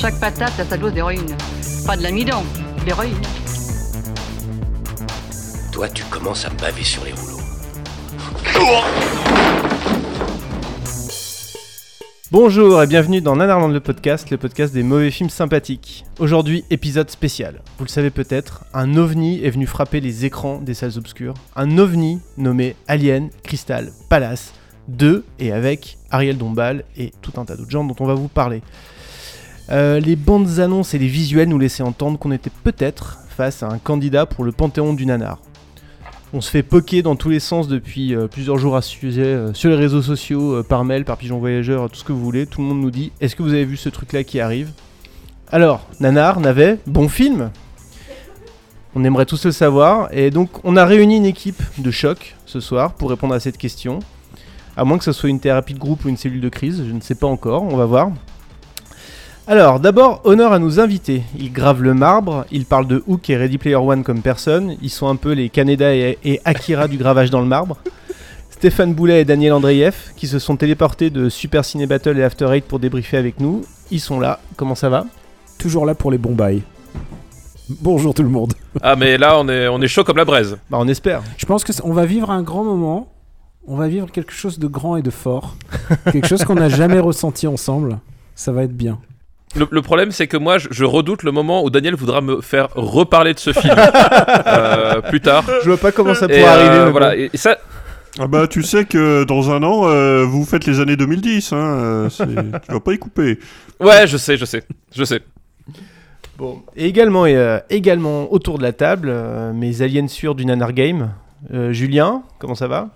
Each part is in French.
Chaque patate a sa dose d'héroïne. Pas de l'amidon, de l'héroïne. Toi, tu commences à me baver sur les rouleaux. Bonjour et bienvenue dans Nanarland le podcast, le podcast des mauvais films sympathiques. Aujourd'hui, épisode spécial. Vous le savez peut-être, un ovni est venu frapper les écrans des salles obscures. Un ovni nommé Alien Crystal Palace 2 et avec Ariel Dombal et tout un tas d'autres gens dont on va vous parler. Euh, les bandes annonces et les visuels nous laissaient entendre qu'on était peut-être face à un candidat pour le panthéon du nanar. On se fait poker dans tous les sens depuis euh, plusieurs jours à sujet, euh, sur les réseaux sociaux, par mail, par pigeon voyageur, tout ce que vous voulez. Tout le monde nous dit Est-ce que vous avez vu ce truc-là qui arrive? Alors, Nanar, Navet, bon film On aimerait tous le savoir. Et donc, on a réuni une équipe de choc ce soir pour répondre à cette question. À moins que ce soit une thérapie de groupe ou une cellule de crise, je ne sais pas encore, on va voir. Alors, d'abord, honneur à nos invités. Ils gravent le marbre, ils parlent de Hook et Ready Player One comme personne. Ils sont un peu les Kaneda et, et Akira du gravage dans le marbre. Stéphane Boulet et Daniel Andreev, qui se sont téléportés de Super Ciné Battle et After Eight pour débriefer avec nous. Ils sont là. Comment ça va? Toujours là pour les bons bails. Bonjour tout le monde. Ah mais là on est on est chaud comme la braise. Bah, on espère. Je pense que c- on va vivre un grand moment. On va vivre quelque chose de grand et de fort. quelque chose qu'on n'a jamais ressenti ensemble. Ça va être bien. Le, le problème c'est que moi je, je redoute le moment où Daniel voudra me faire reparler de ce film euh, plus tard. Je vois pas comment ça pourrait euh, arriver. mais voilà et, et ça Ah bah tu sais que dans un an, euh, vous faites les années 2010, hein, euh, tu vas pas y couper. ouais je sais je sais je sais. Bon. Et également, euh, également autour de la table, euh, mes aliens sûrs du Nanar Game. Euh, Julien, comment ça va?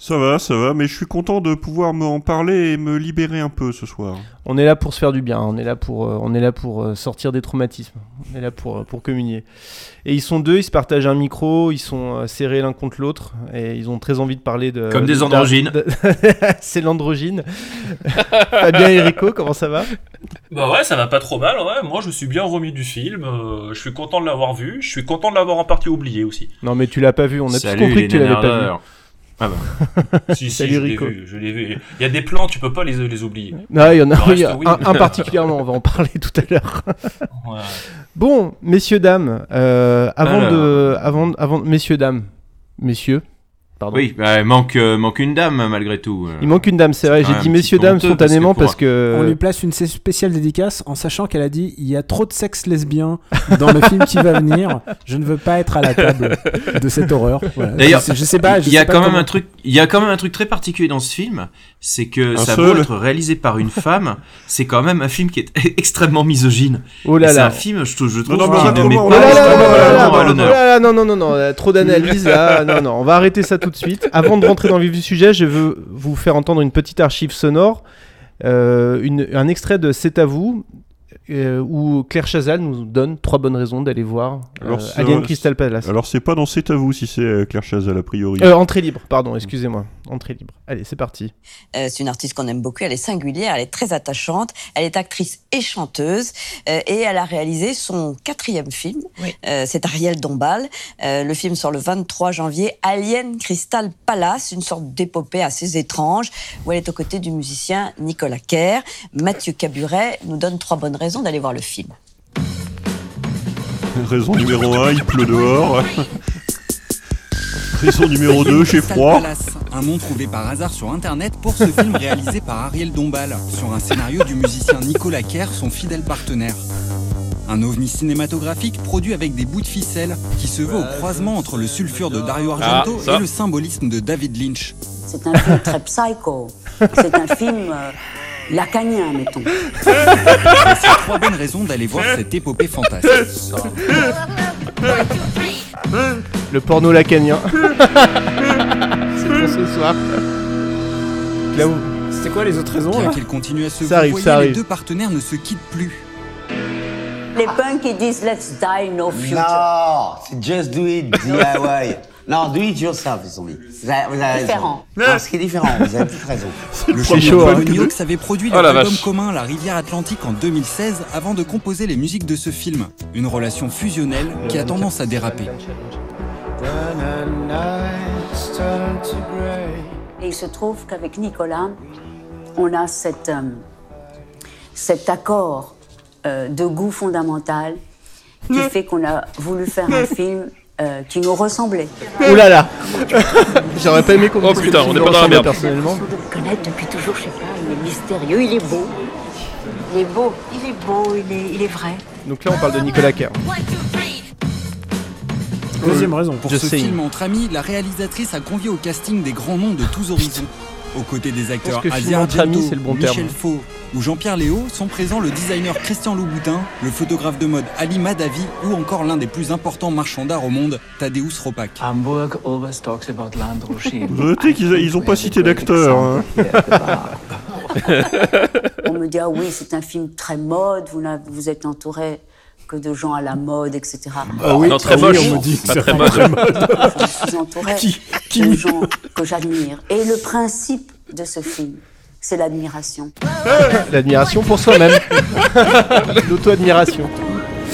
Ça va, ça va, mais je suis content de pouvoir me en parler et me libérer un peu ce soir. On est là pour se faire du bien, on est là pour, euh, on est là pour euh, sortir des traumatismes, on est là pour, euh, pour communier. Et ils sont deux, ils se partagent un micro, ils sont euh, serrés l'un contre l'autre, et ils ont très envie de parler de... Comme des de- androgynes. de- C'est l'androgyne. Fabien et Rico, comment ça va? Bah ouais, ça va pas trop mal, ouais. Moi, je suis bien remis du film. euh, je suis content de l'avoir vu. Je suis content de l'avoir en partie oublié aussi. Non mais tu l'as pas vu, on a tous Salut, compris les que tu l'avais pas vu. Ah bah. si, si, Salut, je l'ai Rico. vu, je l'ai vu. Il y a des plans, tu peux pas les, les oublier. Non, il y en a, oui. un, un particulièrement, on va en parler tout à l'heure. Ouais. Bon, messieurs, dames, euh, avant Alors. de... Avant, avant, messieurs, dames, messieurs, pardon. Oui, bah, manque, euh, manque une dame malgré tout. euh. Il manque une dame, c'est vrai. J'ai dit messieurs, dames spontanément parce parce que. On lui place une spéciale dédicace en sachant qu'elle a dit il y a trop de sexe lesbien dans le film qui va venir. Je ne veux pas être à la table de cette horreur. Voilà. D'ailleurs, je, sais- je sais pas. il y a quand même un truc, il y a quand même un truc très particulier dans ce film, c'est que Un ça seul. vaut être réalisé par une femme, c'est quand même un film qui est extrêmement misogyne. Oh Et là c'est un là. film, je, trouve- je trouve, non, mais qui ne met Oh pas là là là là là là là là l'honneur. là, non, non, non, non, euh, trop d'analyse là. Non, non, on va arrêter ça tout suite. Avant de rentrer dans le sujet, je veux vous faire entendre une petite archive sonore, euh, un extrait de C'est à vous, euh, où Claire Chazal nous donne trois bonnes raisons d'aller voir euh, Alors, Alien Crystal Palace. Alors c'est pas dans C'est à vous si c'est euh, Claire Chazal a priori. Euh, entrée libre, pardon, excusez-moi. Entrée libre. Allez, c'est parti. Euh, c'est une artiste qu'on aime beaucoup, elle est singulière, elle est très attachante, elle est actrice et chanteuse, euh, et elle a réalisé son quatrième film, Euh, c'est Ariel Dombal. Euh, le film sort le 23 janvier, Alien Crystal Palace, une sorte d'épopée assez étrange, où elle est aux côtés du musicien Nicolas Kerr. Mathieu Caburet nous donne trois bonnes raisons d'aller voir le film. Raison numéro 1, il pleut dehors. Raison numéro 2, j'ai Crystal froid. Un nom trouvé par hasard sur internet pour ce film réalisé par Ariel Dombal, sur un scénario du musicien Nicolas Kerr, son fidèle partenaire. Un ovni cinématographique produit avec des bouts de ficelle qui se veut au croisement entre le sulfure de Dario Argento Ah, ça. et le symbolisme de David Lynch. C'est un film très psycho. C'est un film euh, lacanien, mettons. Voici trois bonnes raisons d'aller voir cette épopée fantastique. Le porno lacanien. c'est pour ce soir. Clau- C'est quoi les autres raisons Bien là qu'ils continuent à se Ça arrive, ça les arrive. deux partenaires ne se quittent plus. Les punks, ils disent let's die no future. Non, c'est just do it, DIY. Non, do it yourself, ils ont dit. Vous avez, vous avez Différent. raison. Non, ce qui est différent, vous avez toute raison. Le C'est chaud, chanteur hein. New York avait produit Oh leur la album vache. commun La Rivière Atlantique en 2016 avant de composer les musiques de ce film. Une relation fusionnelle qui a tendance à déraper. Et il se trouve qu'avec Nicolas, on a cette, euh, cet accord euh, de goût fondamental qui fait qu'on a voulu faire un film euh, qui nous ressemblait. Ouh là là J'aurais pas aimé qu'on Oh putain, on est pas dans la merde. personnellement. de le connaître depuis toujours, je sais pas, il est mystérieux, il est beau. Il est beau, il est beau, il est, il est vrai. Donc là, on parle de Nicolas Kerr. Deuxième raison. Pour Je ce sais. film entre amis, la réalisatrice a convié au casting des grands noms de tous horizons. Aux côtés des acteurs Asia Argento, le bon Michel terme. Faux ou Jean-Pierre Léo sont présents le designer Christian Louboutin, le photographe de mode Ali Madavi ou encore l'un des plus importants marchands d'art au monde, Tadeusz Ropak. Hamburg always talks about Land Rocher. Vous notez qu'ils a- ils ont pas cité d'acteur. hein. On me dit, ah oui, c'est un film très mode, vous, vous êtes entouré que de gens à la mode, etc. Ah oui, Non, très ah oui, moche. on me dit. Pas très mode. très mode. Je suis entourée Qui- qui- de gens que j'admire. Et le principe de ce film, c'est l'admiration. L'admiration pour soi-même. L'auto-admiration.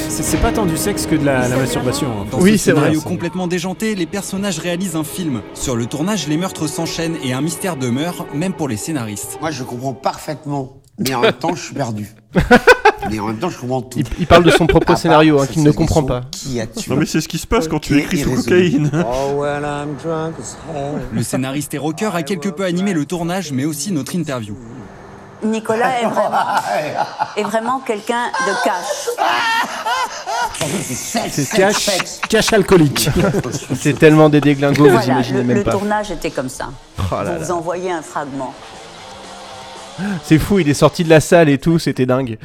C'est pas tant du sexe que de la, la masturbation. hein. Dans Oui, ce c'est vrai. scénario complètement déjanté, les personnages réalisent un film. Sur le tournage, les meurtres s'enchaînent et un mystère demeure, même pour les scénaristes. Moi, je comprends parfaitement, mais en même temps, je suis perdu. mais en même temps, je comprends tout. Il, il parle de son propre scénario, hein, qu'il ne comprend pas. Qui a tué Non, mais c'est ce qui se passe quand tu écris sous cocaïne. Oh, well, I'm drunk as hell. Le scénariste et rocker a quelque peu animé le tournage, mais aussi notre interview. Nicolas est vraiment, est vraiment quelqu'un de cash. C'est Cash, cash alcoolique. C'est tellement des déglingos, vous Voilà, imaginez le, même le pas. tournage était comme ça. Oh là vous là. vous envoyez un fragment. C'est fou, il est sorti de la salle et tout, c'était dingue.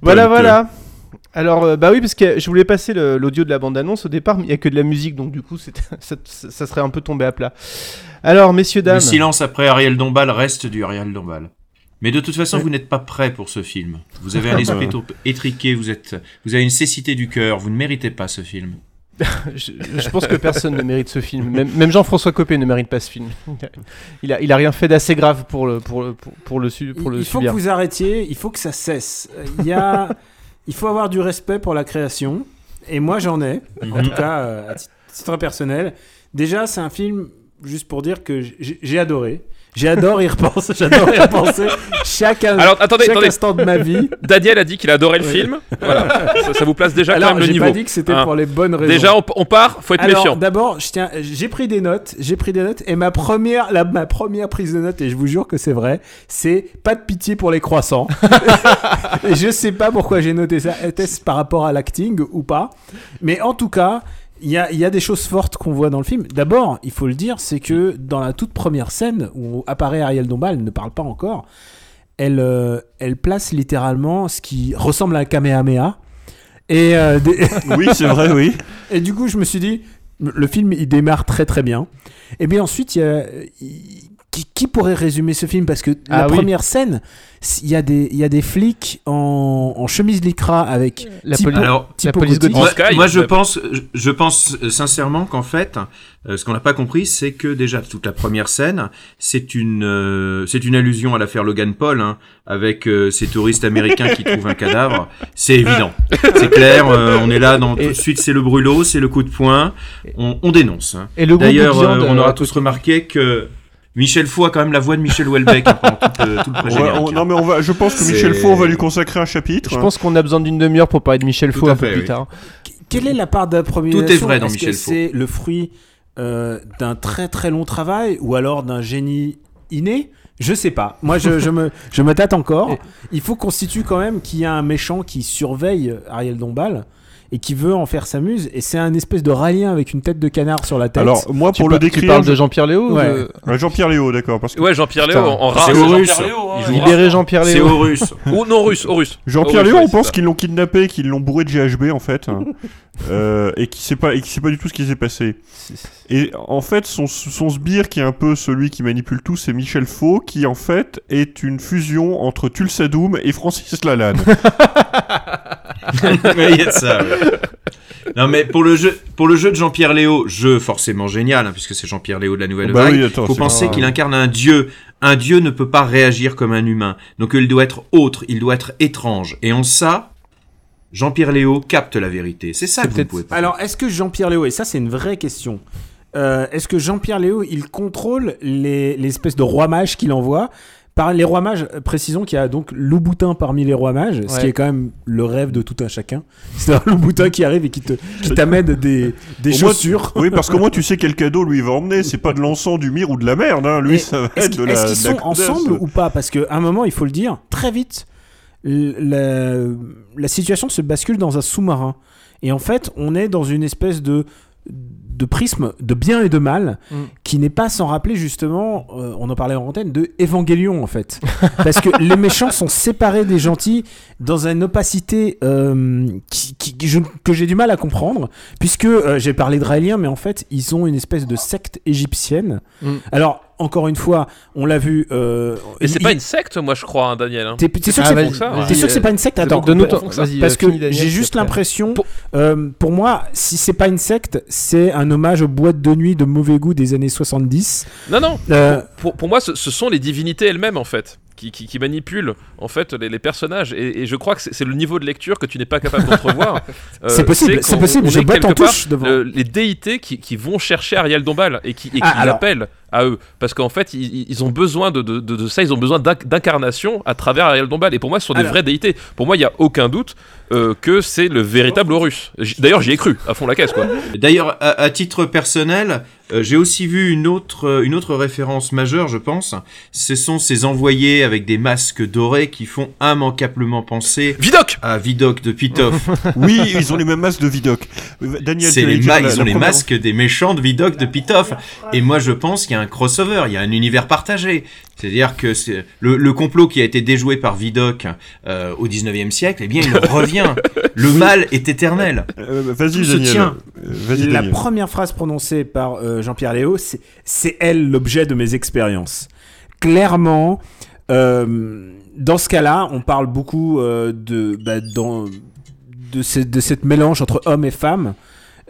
Voilà, voilà. Alors, euh, bah oui, parce que je voulais passer l'audio de la bande-annonce au départ, mais il n'y a que de la musique, donc du coup, ça, ça serait un peu tombé à plat. Alors, messieurs, dames. Le silence après Ariel Dombal reste du Ariel Dombal. Mais de toute façon, Ouais. vous n'êtes pas prêt pour ce film. Vous avez un esprit trop étriqué, vous êtes, vous avez une cécité du cœur, vous ne méritez pas ce film. je, je pense que personne ne mérite ce film. Même, même Jean-François Copé ne mérite pas ce film. Il a, il a rien fait d'assez grave pour le, pour le, pour, pour le, su- pour le il faut subir. que vous arrêtiez, il faut que ça cesse. Il y a, il faut avoir du respect pour la création, et moi j'en ai, en tout cas euh, à titre personnel. Déjà, c'est un film, juste pour dire que j'ai adoré. J'adore y repenser, j'adore y repenser chaque, Alors, attendez, chaque attendez. instant de ma vie. Daniel a dit qu'il adorait le Oui. film. Voilà. ça, ça vous place déjà Alors, quand même le j'ai niveau. pas dit que c'était Hein. pour les bonnes raisons. Déjà, on, on part, faut être Alors, méfiant. D'abord, je tiens, j'ai pris des notes, j'ai pris des notes, et ma première, la, ma première prise de notes, et je vous jure que c'est vrai, c'est pas de pitié pour les croissants. et je sais pas pourquoi j'ai noté ça. Était-ce par rapport à l'acting ou pas? Mais en tout cas. Il y, a, il y a des choses fortes qu'on voit dans le film. D'abord, il faut le dire, c'est que dans la toute première scène où apparaît Ariel Dombal, elle ne parle pas encore, elle, euh, elle place littéralement ce qui ressemble à un Kamehameha. Et euh, des- Oui, c'est vrai, oui. Et du coup, je me suis dit, le film, il démarre très très bien. Et bien ensuite, il y a... il- Qui, qui pourrait résumer ce film? Parce que la Ah oui. première scène, il y, a des- il y a des flics en, en chemise lycra avec La typo- Alors, typo police gothique. Moi, Sky, moi, je pense, je, je pense euh, sincèrement qu'en fait, euh, ce qu'on n'a pas compris, c'est que déjà toute la première scène, c'est une, euh, c'est une allusion à l'affaire Logan Paul, hein, avec euh, ces touristes américains qui trouvent un cadavre. C'est évident, c'est clair. euh, on est là, dans, tout de suite, c'est le brûlot, c'est le coup de poing. On, on dénonce. hein. Et le D'ailleurs, euh, on aura tous remarqué que Michel Fou a quand même la voix de Michel Houellebecq hein, pendant tout, le- tout le On va- pré-générique, on- hein. non, mais on va, je pense que Michel Faux, on va lui consacrer un chapitre. Je pense qu'on a besoin d'une demi-heure pour parler de Michel Tout Faux un peu plus tard. Quelle est la part d'improvisation Tout est vrai dans Est-ce Michel que Faux. c'est le fruit euh, d'un très très long travail ou alors d'un génie inné? Je sais pas. Moi, je, je me, je me tâte encore. Il faut constituer quand même qu'il y a un méchant qui surveille Ariel Dombal et qui veut en faire sa muse. Et c'est un espèce de ralien avec une tête de canard sur la tête. Alors, moi, pour le décrire. Tu parles de Jean-Pierre Léo ou Ouais. de- Ouais, Jean-Pierre Léo, d'accord. Parce que... Ouais, Jean-Pierre Léo Putain. en rare. C'est au russe. Jean-Pierre Léo, hein, C'est Léo. aux Russes. Ou non russe, au russe. Jean-Pierre Au russe, Léo, on pense qu'ils l'ont kidnappé, qu'ils l'ont bourré de GHB en fait, euh, et qui sait pas, et qui sait pas du tout ce qui s'est passé. Et en fait, son, son sbire qui est un peu celui qui manipule tout, c'est Michel Faux, qui en fait est une fusion entre Tulsa Doom et Francis Lalanne. Il y a de ça. ouais. Non mais pour le jeu, pour le jeu de Jean-Pierre Léo, jeu forcément génial, hein, puisque c'est Jean-Pierre Léo de la Nouvelle Bah Vague. oui, attends, faut penser qu'il incarne un dieu. Un dieu ne peut pas réagir comme un humain, donc il doit être autre, il doit être étrange. Et en ça, Jean-Pierre Léo capte la vérité. C'est ça que vous pouvez pas. Alors, est-ce que Jean-Pierre Léo, et ça c'est une vraie question, euh, est-ce que Jean-Pierre Léo, il contrôle les, les espèces de rois mages qu'il envoie? Par les rois mages, euh, précisons qu'il y a donc Louboutin parmi les rois mages, ce qui est quand même le rêve de tout un chacun. C'est un Louboutin qui arrive et qui te qui t'amène des, des chaussures. oui, parce qu'au moins tu sais quel cadeau lui va emmener. C'est pas de l'encens, du mire ou de la merde. Hein. Lui, Et ça va Est-ce être qu'ils de la. est-ce qu'ils sont ensemble ou pas? Parce qu'à un moment, il faut le dire, très vite, la situation se bascule dans un sous-marin. Et en fait, on est dans une espèce de, de prisme de bien et de mal Mm. qui n'est pas sans rappeler justement, euh, on en parlait en antenne, de Évangélion en fait. Parce que les méchants sont séparés des gentils dans une opacité euh, qui, qui- qui- je- que j'ai du mal à comprendre, puisque euh, j'ai parlé de Raéliens, mais en fait, ils ont une espèce de secte égyptienne. Mm. Alors, encore une fois, on l'a vu. euh, Et c'est il- pas une secte, moi je crois, hein, Daniel. hein. T'es sûr, Ah, que c'est ça, vas-y, t'es sûr que c'est pas une secte? De- Attends, parce- que j'ai juste l'impression, euh, pour moi, si c'est pas une secte, c'est un hommage aux boîtes de nuit de mauvais goût des années 70. Non, non. Euh, Pour, pour moi, ce, ce sont les divinités elles-mêmes, en fait, qui, qui, qui manipulent en fait les, les personnages. Et, et je crois que c'est le niveau de lecture que tu n'es pas capable d'entrevoir. Euh, C'est possible, c'est possible, on je botte en part, touche devant. euh, les déités qui, qui vont chercher Ariel Dombal et qui, et qui Ah, alors- l'appellent à eux. Parce qu'en fait, ils, ils ont besoin de, de, de- de ça, ils ont besoin d'inc- d'incarnation à travers Ariel Dombal. Et pour moi, ce sont des vraies déités. Pour moi, il n'y a aucun doute euh, que c'est le véritable Horus. D'ailleurs, j'y ai cru, à fond la caisse, quoi. D'ailleurs, à, à titre personnel, euh, j'ai aussi vu une autre, euh, une autre référence majeure, je pense. Ce sont ces envoyés avec des masques dorés qui font immanquablement penser Vidoc à Vidoc de Pitoff. Oui, ils ont les mêmes masques de Vidoc. Daniel, les ma- ils ont les masques des méchants de Vidoc de Pitoff. Et moi, je pense qu'il y a un crossover, il y a un univers partagé. C'est-à-dire que c'est le, le complot qui a été déjoué par Vidoc euh, au 19e siècle, eh bien, il revient. Le mal est éternel. Euh, Vas-y, Tout se Daniel. tient. Euh, Vas-y, la Daniel. première phrase prononcée par euh, Jean-Pierre Léo, c'est c'est elle l'objet de mes expériences. Clairement, euh, dans ce cas-là, on parle beaucoup euh, de, bah, dans, de, ce- de cette mélange entre homme et femme.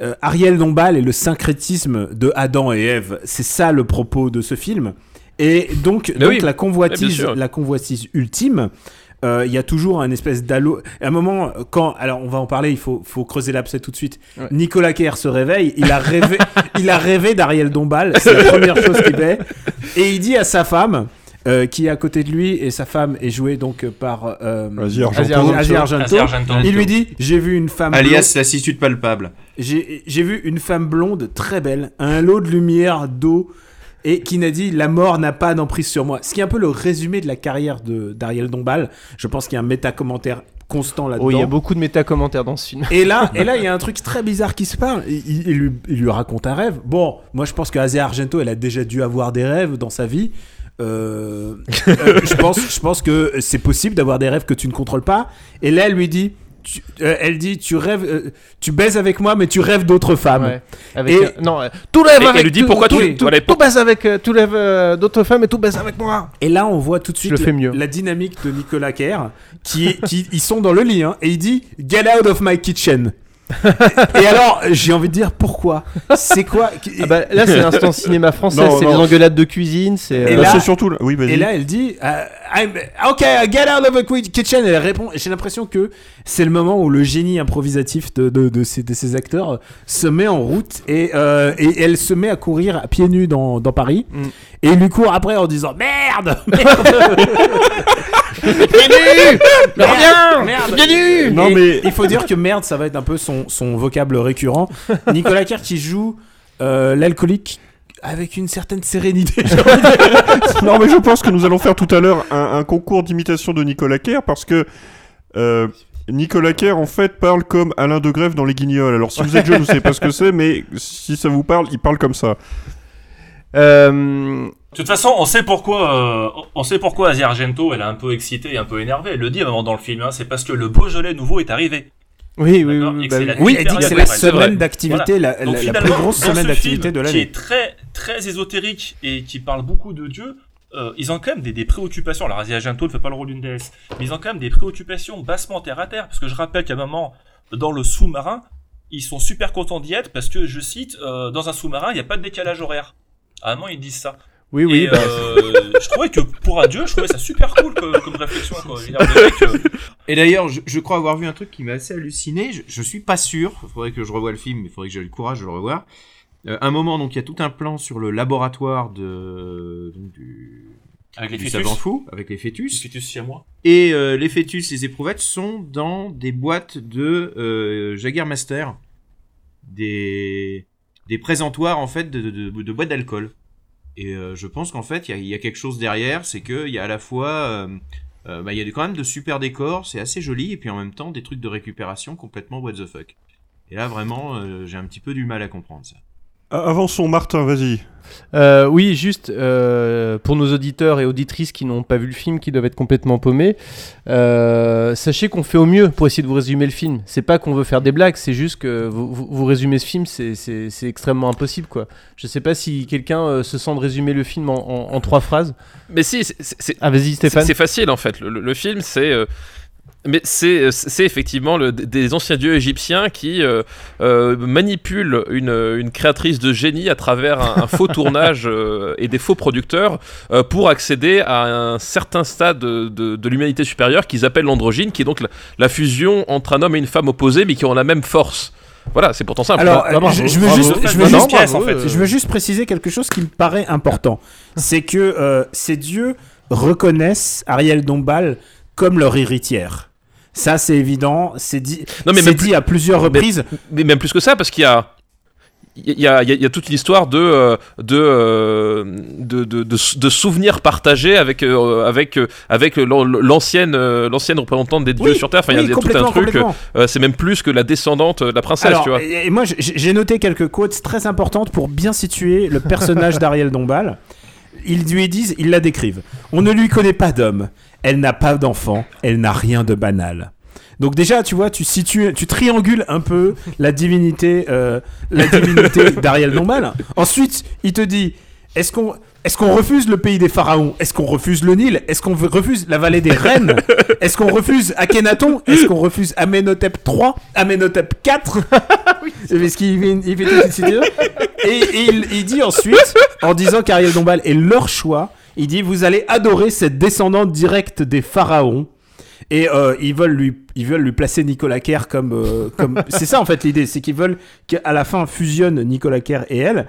Euh, Ariel Dombal est le syncrétisme de Adam et Ève. C'est ça le propos de ce film. Et donc, Mais donc oui. la convoitise, la convoitise ultime. euh, Il y a toujours un espèce d'halo. À un moment, quand, alors on va en parler, il faut, faut creuser l'abcès tout de suite. Ouais. Nicolas Kerr se réveille, il a rêvé, il a rêvé d'Ariel Dombal, c'est la première chose qu'il fait, et il dit à sa femme, euh, qui est à côté de lui, et sa femme est jouée donc par euh, Asie Argento. Asie Argento. Asie Argento. Il lui dit, j'ai vu une femme blonde- Alias lassitude palpable. j'ai j'ai vu une femme blonde très belle, un lot de lumière, d'eau, et qui n'a dit la mort n'a pas d'emprise sur moi. Ce qui est un peu le résumé de la carrière de d'Ariel Dombal. Je pense qu'il y a un méta-commentaire constant là-dedans. Oh, il y a beaucoup de méta-commentaires dans ce film. Et là, et là, il y a un truc très bizarre qui se parle. Il, il- il lui, il lui raconte un rêve. Bon, moi, je pense que Asia Argento, elle a déjà dû avoir des rêves dans sa vie. Euh, euh, je pense, je pense que c'est possible d'avoir des rêves que tu ne contrôles pas. Et là, elle lui dit, tu- euh, elle dit, tu rêves, tu baises avec moi, mais tu rêves d'autres femmes. Ouais. Avec, Et- non, tout rêve Et- avec lui dit tout- pourquoi tout, tu- tout, voilà, tout baise avec tout rêve d'autres femmes et tout baise avec moi. Et là, on voit tout de Je suite le fais la- mieux. la dynamique de Nicolas Kerr, qui, qui ils sont dans le lit, hein, et il dit Get out of my kitchen. et alors, j'ai envie de dire pourquoi? C'est quoi Ah bah, là, c'est l'instant cinéma français, c'est les engueulades de cuisine, c'est. Et euh, Là, là- c'est surtout. là- Oui, vas-y. Et là, elle dit euh, I'm- Ok, get out of the kitchen. Elle répond. et J'ai l'impression que c'est le moment où le génie improvisatif de, de, de ces, de ces acteurs se met en route et, euh, et elle se met à courir à pieds nus dans, dans Paris. Mm. Et il lui court après en disant Merde Bienvenue Reviens Merde Bienvenue Non, Et mais- il faut dire que merde, ça va être un peu son, son vocable récurrent. Nicolas Kerr qui joue euh, l'alcoolique avec une certaine sérénité. j'ai envie de dire. non, mais je pense que nous allons faire tout à l'heure un, un concours d'imitation de Nicolas Kerr parce que euh, Nicolas Kerr en fait parle comme Alain de Grève dans Les Guignols. Alors si vous êtes jeune, vous savez pas ce que c'est, mais si ça vous parle, il parle comme ça. Euh, De toute façon, on sait pourquoi, euh, on sait pourquoi Asia Argento, elle est un peu excitée et un peu énervée. Elle le dit à un moment dans le film, hein, c'est parce que le Beaujolais nouveau est arrivé. Oui, oui, oui. Bah oui. la elle dit que c'est la semaine d'activité, la- Donc la- la finalement, plus grosse semaine d'activité de Qui l'année. est très, très ésotérique et qui parle beaucoup de Dieu. Euh, ils ont quand même des, des préoccupations. Alors, Asia Argento ne fait pas le rôle d'une déesse, mais ils ont quand même des préoccupations bassement terre à terre. Parce que je rappelle qu'à un moment, dans le sous-marin, ils sont super contents d'y être parce que, je cite, euh, dans un sous-marin, il n'y a pas de décalage horaire. À un moment, ils disent ça. Oui, oui, Et, bah, euh, je trouvais que pour un dieu, je trouvais ça super cool comme, comme réflexion. Quoi. Et d'ailleurs, je, je crois avoir vu un truc qui m'a assez halluciné. Je, je suis pas sûr. Il faudrait que je revoie le film. Il faudrait que j'ai le courage de le revoir. Euh, un moment, donc, il y a tout un plan sur le laboratoire de donc, du, Avec les du fœtus. savant fou avec les fœtus. fœtus chez moi. Et euh, les fœtus, les éprouvettes sont dans des boîtes de euh, Jagermaster, des des présentoirs en fait de, de, de- de boîtes d'alcool. Et euh, je pense qu'en fait, il y a, il y a quelque chose derrière, c'est que il y a à la fois, euh, euh, bah, il y a quand même de super décors, c'est assez joli, et puis en même temps des trucs de récupération complètement what the fuck. Et là vraiment, j'ai un petit peu du mal à comprendre ça. Avançons, Martin, vas-y. Euh, oui, juste euh, pour nos auditeurs et auditrices qui n'ont pas vu le film, qui doivent être complètement paumés, euh, sachez qu'on fait au mieux pour essayer de vous résumer le film. C'est pas qu'on veut faire des blagues, c'est juste que vous, vous, vous résumez ce film, c'est- c'est c'est extrêmement impossible, quoi. Je sais pas si quelqu'un euh, se sent de résumer le film en, en- en trois phrases. Mais si, c'est- c'est Ah, vas-y, Stéphane. c'est- C'est facile en fait. Le, le- le film, c'est. Euh, mais c'est c'est effectivement le- des anciens dieux égyptiens qui euh, euh, manipulent une, une créatrice de génie à travers un, un faux tournage euh, et des faux producteurs euh, pour accéder à un certain stade de, de- de l'humanité supérieure qu'ils appellent l'androgyne, qui est donc la, la fusion entre un homme et une femme opposés mais qui ont la même force. Voilà, c'est pourtant simple. Alors, bravo, je, je veux bravo. juste, je veux Non, juste- bravo, euh, je veux juste préciser quelque chose qui me paraît important. C'est que euh, ces dieux reconnaissent Ariel Dombal comme leur héritière. Ça, c'est évident. C'est dit, Non, mais c'est même dit plus- à plusieurs reprises. Mais, même plus que ça, parce qu'il y a. Il y a, il y a- il y a toute une histoire de, euh, de, euh, de, de, de, de souvenirs partagés avec, euh, avec, avec l'an- l'ancienne, l'ancienne représentante des dieux Oui, sur Terre. Enfin, oui, il y a tout un truc. c'est même plus que la descendante de la princesse, Alors, tu vois. et, moi, j'ai- j'ai noté quelques quotes très importantes pour bien situer le personnage d'Ariel Dombal. Ils lui disent, ils la décrivent. On ne lui connaît pas d'homme. Elle n'a pas d'enfant. Elle n'a rien de banal. Donc déjà, tu vois, tu situes, tu triangules un peu la divinité, euh, la divinité d'Ariel Dombal. Ensuite, il te dit, est-ce qu'on, est-ce qu'on refuse le pays des pharaons? Est-ce qu'on refuse le Nil? Est-ce qu'on refuse la vallée des reines Est-ce qu'on refuse Akhenaton? Est-ce qu'on refuse Amenhotep III Amenhotep IV Parce qu'il fait, il fait une. Et, et il, il dit ensuite, en disant qu'Ariel Dombal est leur choix, il dit vous allez adorer cette descendante directe des pharaons. Et euh, ils veulent lui, ils veulent lui placer Nicolas Kerr comme, euh, comme. c'est ça en fait l'idée, c'est qu'ils veulent qu'à la fin fusionne Nicolas Kerr et elle.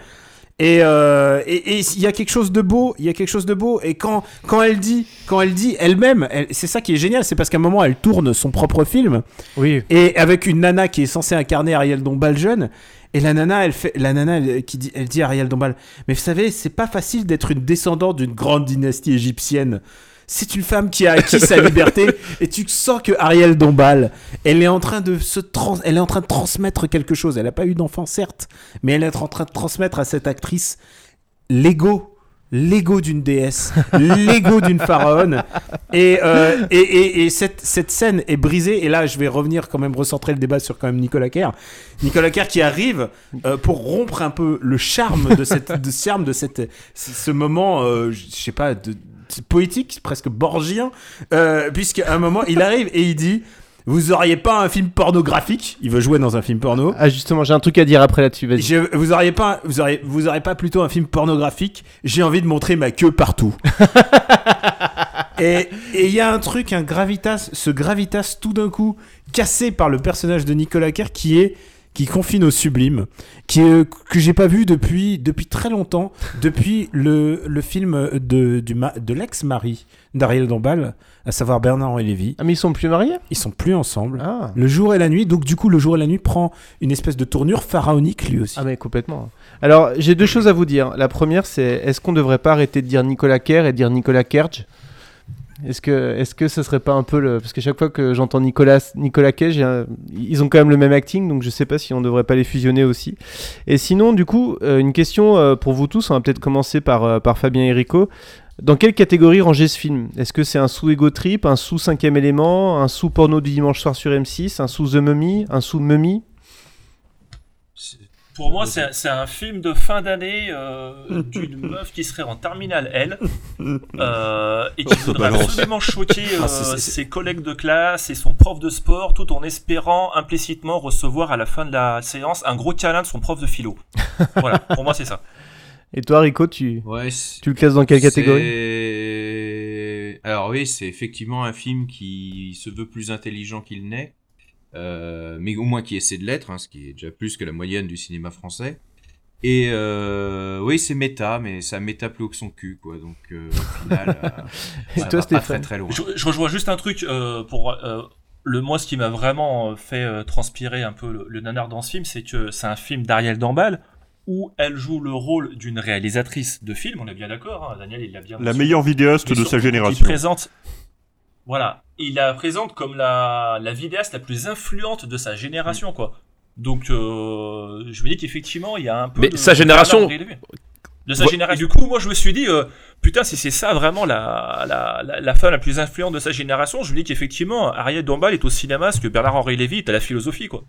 Et euh, et et il y a quelque chose de beau, il y a quelque chose de beau. Et quand quand elle dit, quand elle dit elle-même, elle- c'est ça qui est génial, c'est parce qu'à un moment elle tourne son propre film. Oui. Et avec une nana qui est censée incarner Ariel Dombal jeune. Et la nana, elle fait, la nana, elle, qui dit, elle dit à Ariel Dombal, mais vous savez, c'est pas facile d'être une descendante d'une grande dynastie égyptienne. C'est une femme qui a acquis sa liberté et tu sens que Ariel Dombal, elle est en train de se trans, elle est en train de transmettre quelque chose. Elle n'a pas eu d'enfant certes, mais elle est en train de transmettre à cette actrice l'ego, l'ego d'une déesse, l'ego d'une pharaone. Et, euh, et, et, et cette, cette scène est brisée. Et là, je vais revenir quand même recentrer le débat sur quand même Nicolas Kerr. Nicolas Kerr qui arrive euh, pour rompre un peu le charme de cette, de, charme de cette, ce moment, euh, je sais pas, de, de poétique, presque borgien, euh, puisqu'à un moment, il arrive et il dit. Vous auriez pas un film pornographique? Il veut jouer dans un film porno. Ah, justement, j'ai un truc à dire après là-dessus, vas-y. Vous auriez pas, vous auriez, vous auriez pas plutôt un film pornographique? J'ai envie de montrer ma queue partout. et et il y a un truc, un gravitas, ce gravitas tout d'un coup cassé par le personnage de Nicolas Kerr qui est qui confine au sublime, qui est, que j'ai pas vu depuis depuis très longtemps, depuis le, le film de du ma- de l'ex-mari d'Ariel Dombal, à savoir Bernard-Henri Lévy. Ah mais ils sont plus mariés? Ils sont plus ensemble. Ah. Le jour et la nuit, donc du coup le jour et la nuit prend une espèce de tournure pharaonique lui aussi. Ah mais complètement. Alors j'ai deux choses à vous dire. La première c'est est-ce qu'on devrait pas arrêter de dire Nicolas Kerr et dire Nicolas Kerj Est-ce que, est-ce que serait pas un peu le. Parce que chaque fois que j'entends Nicolas, Nicolas Cage, un- ils ont quand même le même acting, donc je sais pas si on devrait pas les fusionner aussi. Et sinon, du coup, euh, une question euh, pour vous tous, on va peut-être commencer par, euh, par Fabien et Rico. Dans quelle catégorie ranger ce film? Est-ce que c'est un sous-ego trip, un sous-cinquième élément, un sous-porno du dimanche soir sur M6, un sous-The Mummy, un sous-Mummy Pour moi, c'est un- c'est un film de fin d'année euh, d'une meuf qui serait en terminale L euh, et qui Oh, voudrait balance. absolument choquer euh, Ah, c'est- c'est- c'est- ses collègues de classe et son prof de sport tout en espérant implicitement recevoir à la fin de la séance un gros câlin de son prof de philo. voilà, pour moi, c'est ça. Et toi, Rico, tu, Ouais, tu le classes dans quelle catégorie? C'est- Alors oui, c'est effectivement un film qui se veut plus intelligent qu'il n'est, euh, mais au moins qui essaie de l'être, hein, ce qui est déjà plus que la moyenne du cinéma français. Et euh, oui, c'est méta, mais ça méta plus haut que son cul, quoi. Donc euh, au final, euh, Et ça toi, va pas très Stéphane très loin. Je, je rejoins juste un truc euh, pour euh, le moi ce qui m'a vraiment euh, fait euh, transpirer un peu le, le nanar dans ce film, c'est que c'est un film d'Ariel Dombal où elle joue le rôle d'une réalisatrice de film. On est bien d'accord, hein, Daniel, il l'a bien. La mentionné. meilleure vidéaste de sa génération. Il présente. Voilà, il la présente comme la, la vidéaste la plus influente de sa génération, quoi. Donc, euh, je me dis qu'effectivement, il y a un peu. Mais de- sa génération-. De sa Ouais. génération. Du coup, moi, je me suis dit, euh, putain, si c'est ça vraiment la, la, la, la femme la plus influente de sa génération, je me dis qu'effectivement, Ariel Dombal est au cinéma ce que Bernard-Henri Lévy est à la philosophie, quoi.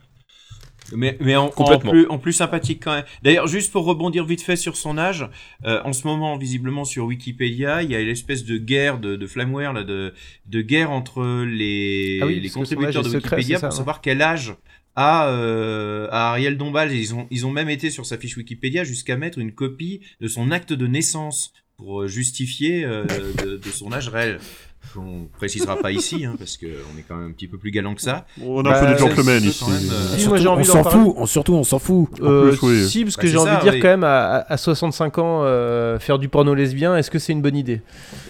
Mais, mais en, plus, en plus sympathique quand même. D'ailleurs, juste pour rebondir vite fait sur son âge, euh, en ce moment, visiblement sur Wikipédia, il y a une espèce de guerre de, de Flamware, là, de, de guerre entre les, Ah oui, les contributeurs de secret, Wikipédia ça, pour savoir quel âge a, euh, a Ariel Dombal. Ils ont, ils ont même été sur sa fiche Wikipédia jusqu'à mettre une copie de son acte de naissance pour euh, justifier euh, de, de son âge réel. On précisera pas ici, hein, parce qu'on est quand même un petit peu plus galant que ça. On a un peu Bah, des gentlemen ici. euh, Si, moi, j'ai on envie d'en s'en parler. fout, on, surtout on s'en fout. Euh, plus, oui. Si, parce Bah, que j'ai envie de dire oui. quand même, à, à 65 ans, euh, faire du porno lesbien, est-ce que c'est une bonne idée?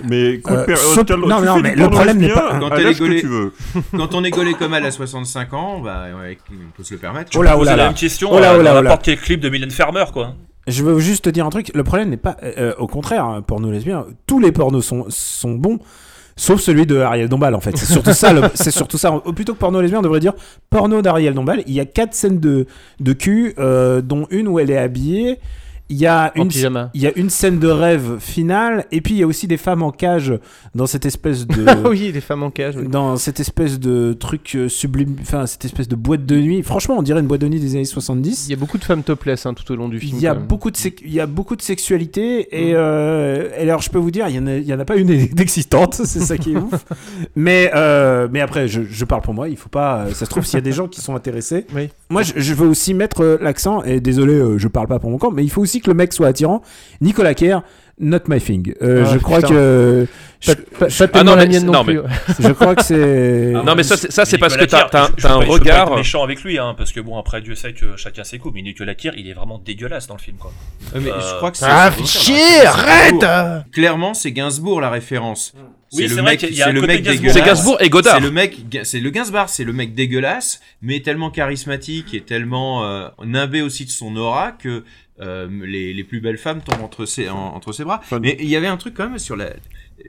Mais écoute, Euh, non, non, mais le problème n'est pas- Quand tu veux? Quand on est gaulé comme elle à 65 ans, bah, ouais, on peut se le permettre. Oh là, oh là la même question Oh là, oh oh là. n'importe quel clip de Mylène Farmer, quoi. Je veux juste te dire un truc. Le problème n'est pas, euh, au contraire, hein, porno lesbien. Tous les pornos sont sont bons, sauf celui de Ariel Dombal. En fait, c'est surtout ça. C'est surtout ça. Plutôt que porno lesbien, on devrait dire porno d'Ariel Dombal. Il y a quatre scènes de de cul, euh, dont une où elle est habillée. Il y a une il y a une scène de rêve finale et puis il y a aussi des femmes en cage dans cette espèce de Ah oui, les femmes en cage. oui. dans cette espèce de truc euh, sublime enfin cette espèce de boîte de nuit franchement on dirait une boîte de nuit des années 70 Il y a beaucoup de femmes topless hein, tout au long du film. il y a beaucoup de il y a beaucoup de sexualité et, euh, et alors je peux vous dire il y en en a pas une d'existante c'est ça qui est ouf mais euh, mais après je, je parle pour moi il faut pas ça se trouve s'il y a des gens qui sont intéressés Oui. moi je, je veux aussi mettre l'accent et désolé je parle pas pour mon camp mais il faut aussi que le mec soit attirant Nicolas Kerr not my thing Euh, Ah, je crois putain. que je, Pas, pas- pas Ah non, la mais mienne non, non, plus. mais- je crois que c'est Non, mais ça, c'est, ça, c'est parce que t'as, t'as un pas- je veux pas regard. méchant avec lui, hein, parce que bon, après, Dieu sait que chacun ses coups, mais Nicolas Kerr, il est vraiment dégueulasse dans le film, quoi. Mais Euh, je crois que c'est. Ah, chier, arrête Gainsbourg. Clairement, c'est Gainsbourg la référence. Oui, c'est le vrai mec, c'est le mec Gainsbourg. dégueulasse. C'est Gainsbourg et Godard. C'est le mec, c'est le Gainsbourg, c'est le mec dégueulasse, mais tellement charismatique et tellement euh, nimbé aussi de son aura que euh, les, les plus belles femmes tombent entre ses, en- entre ses bras. Mais il y avait un truc quand même sur la.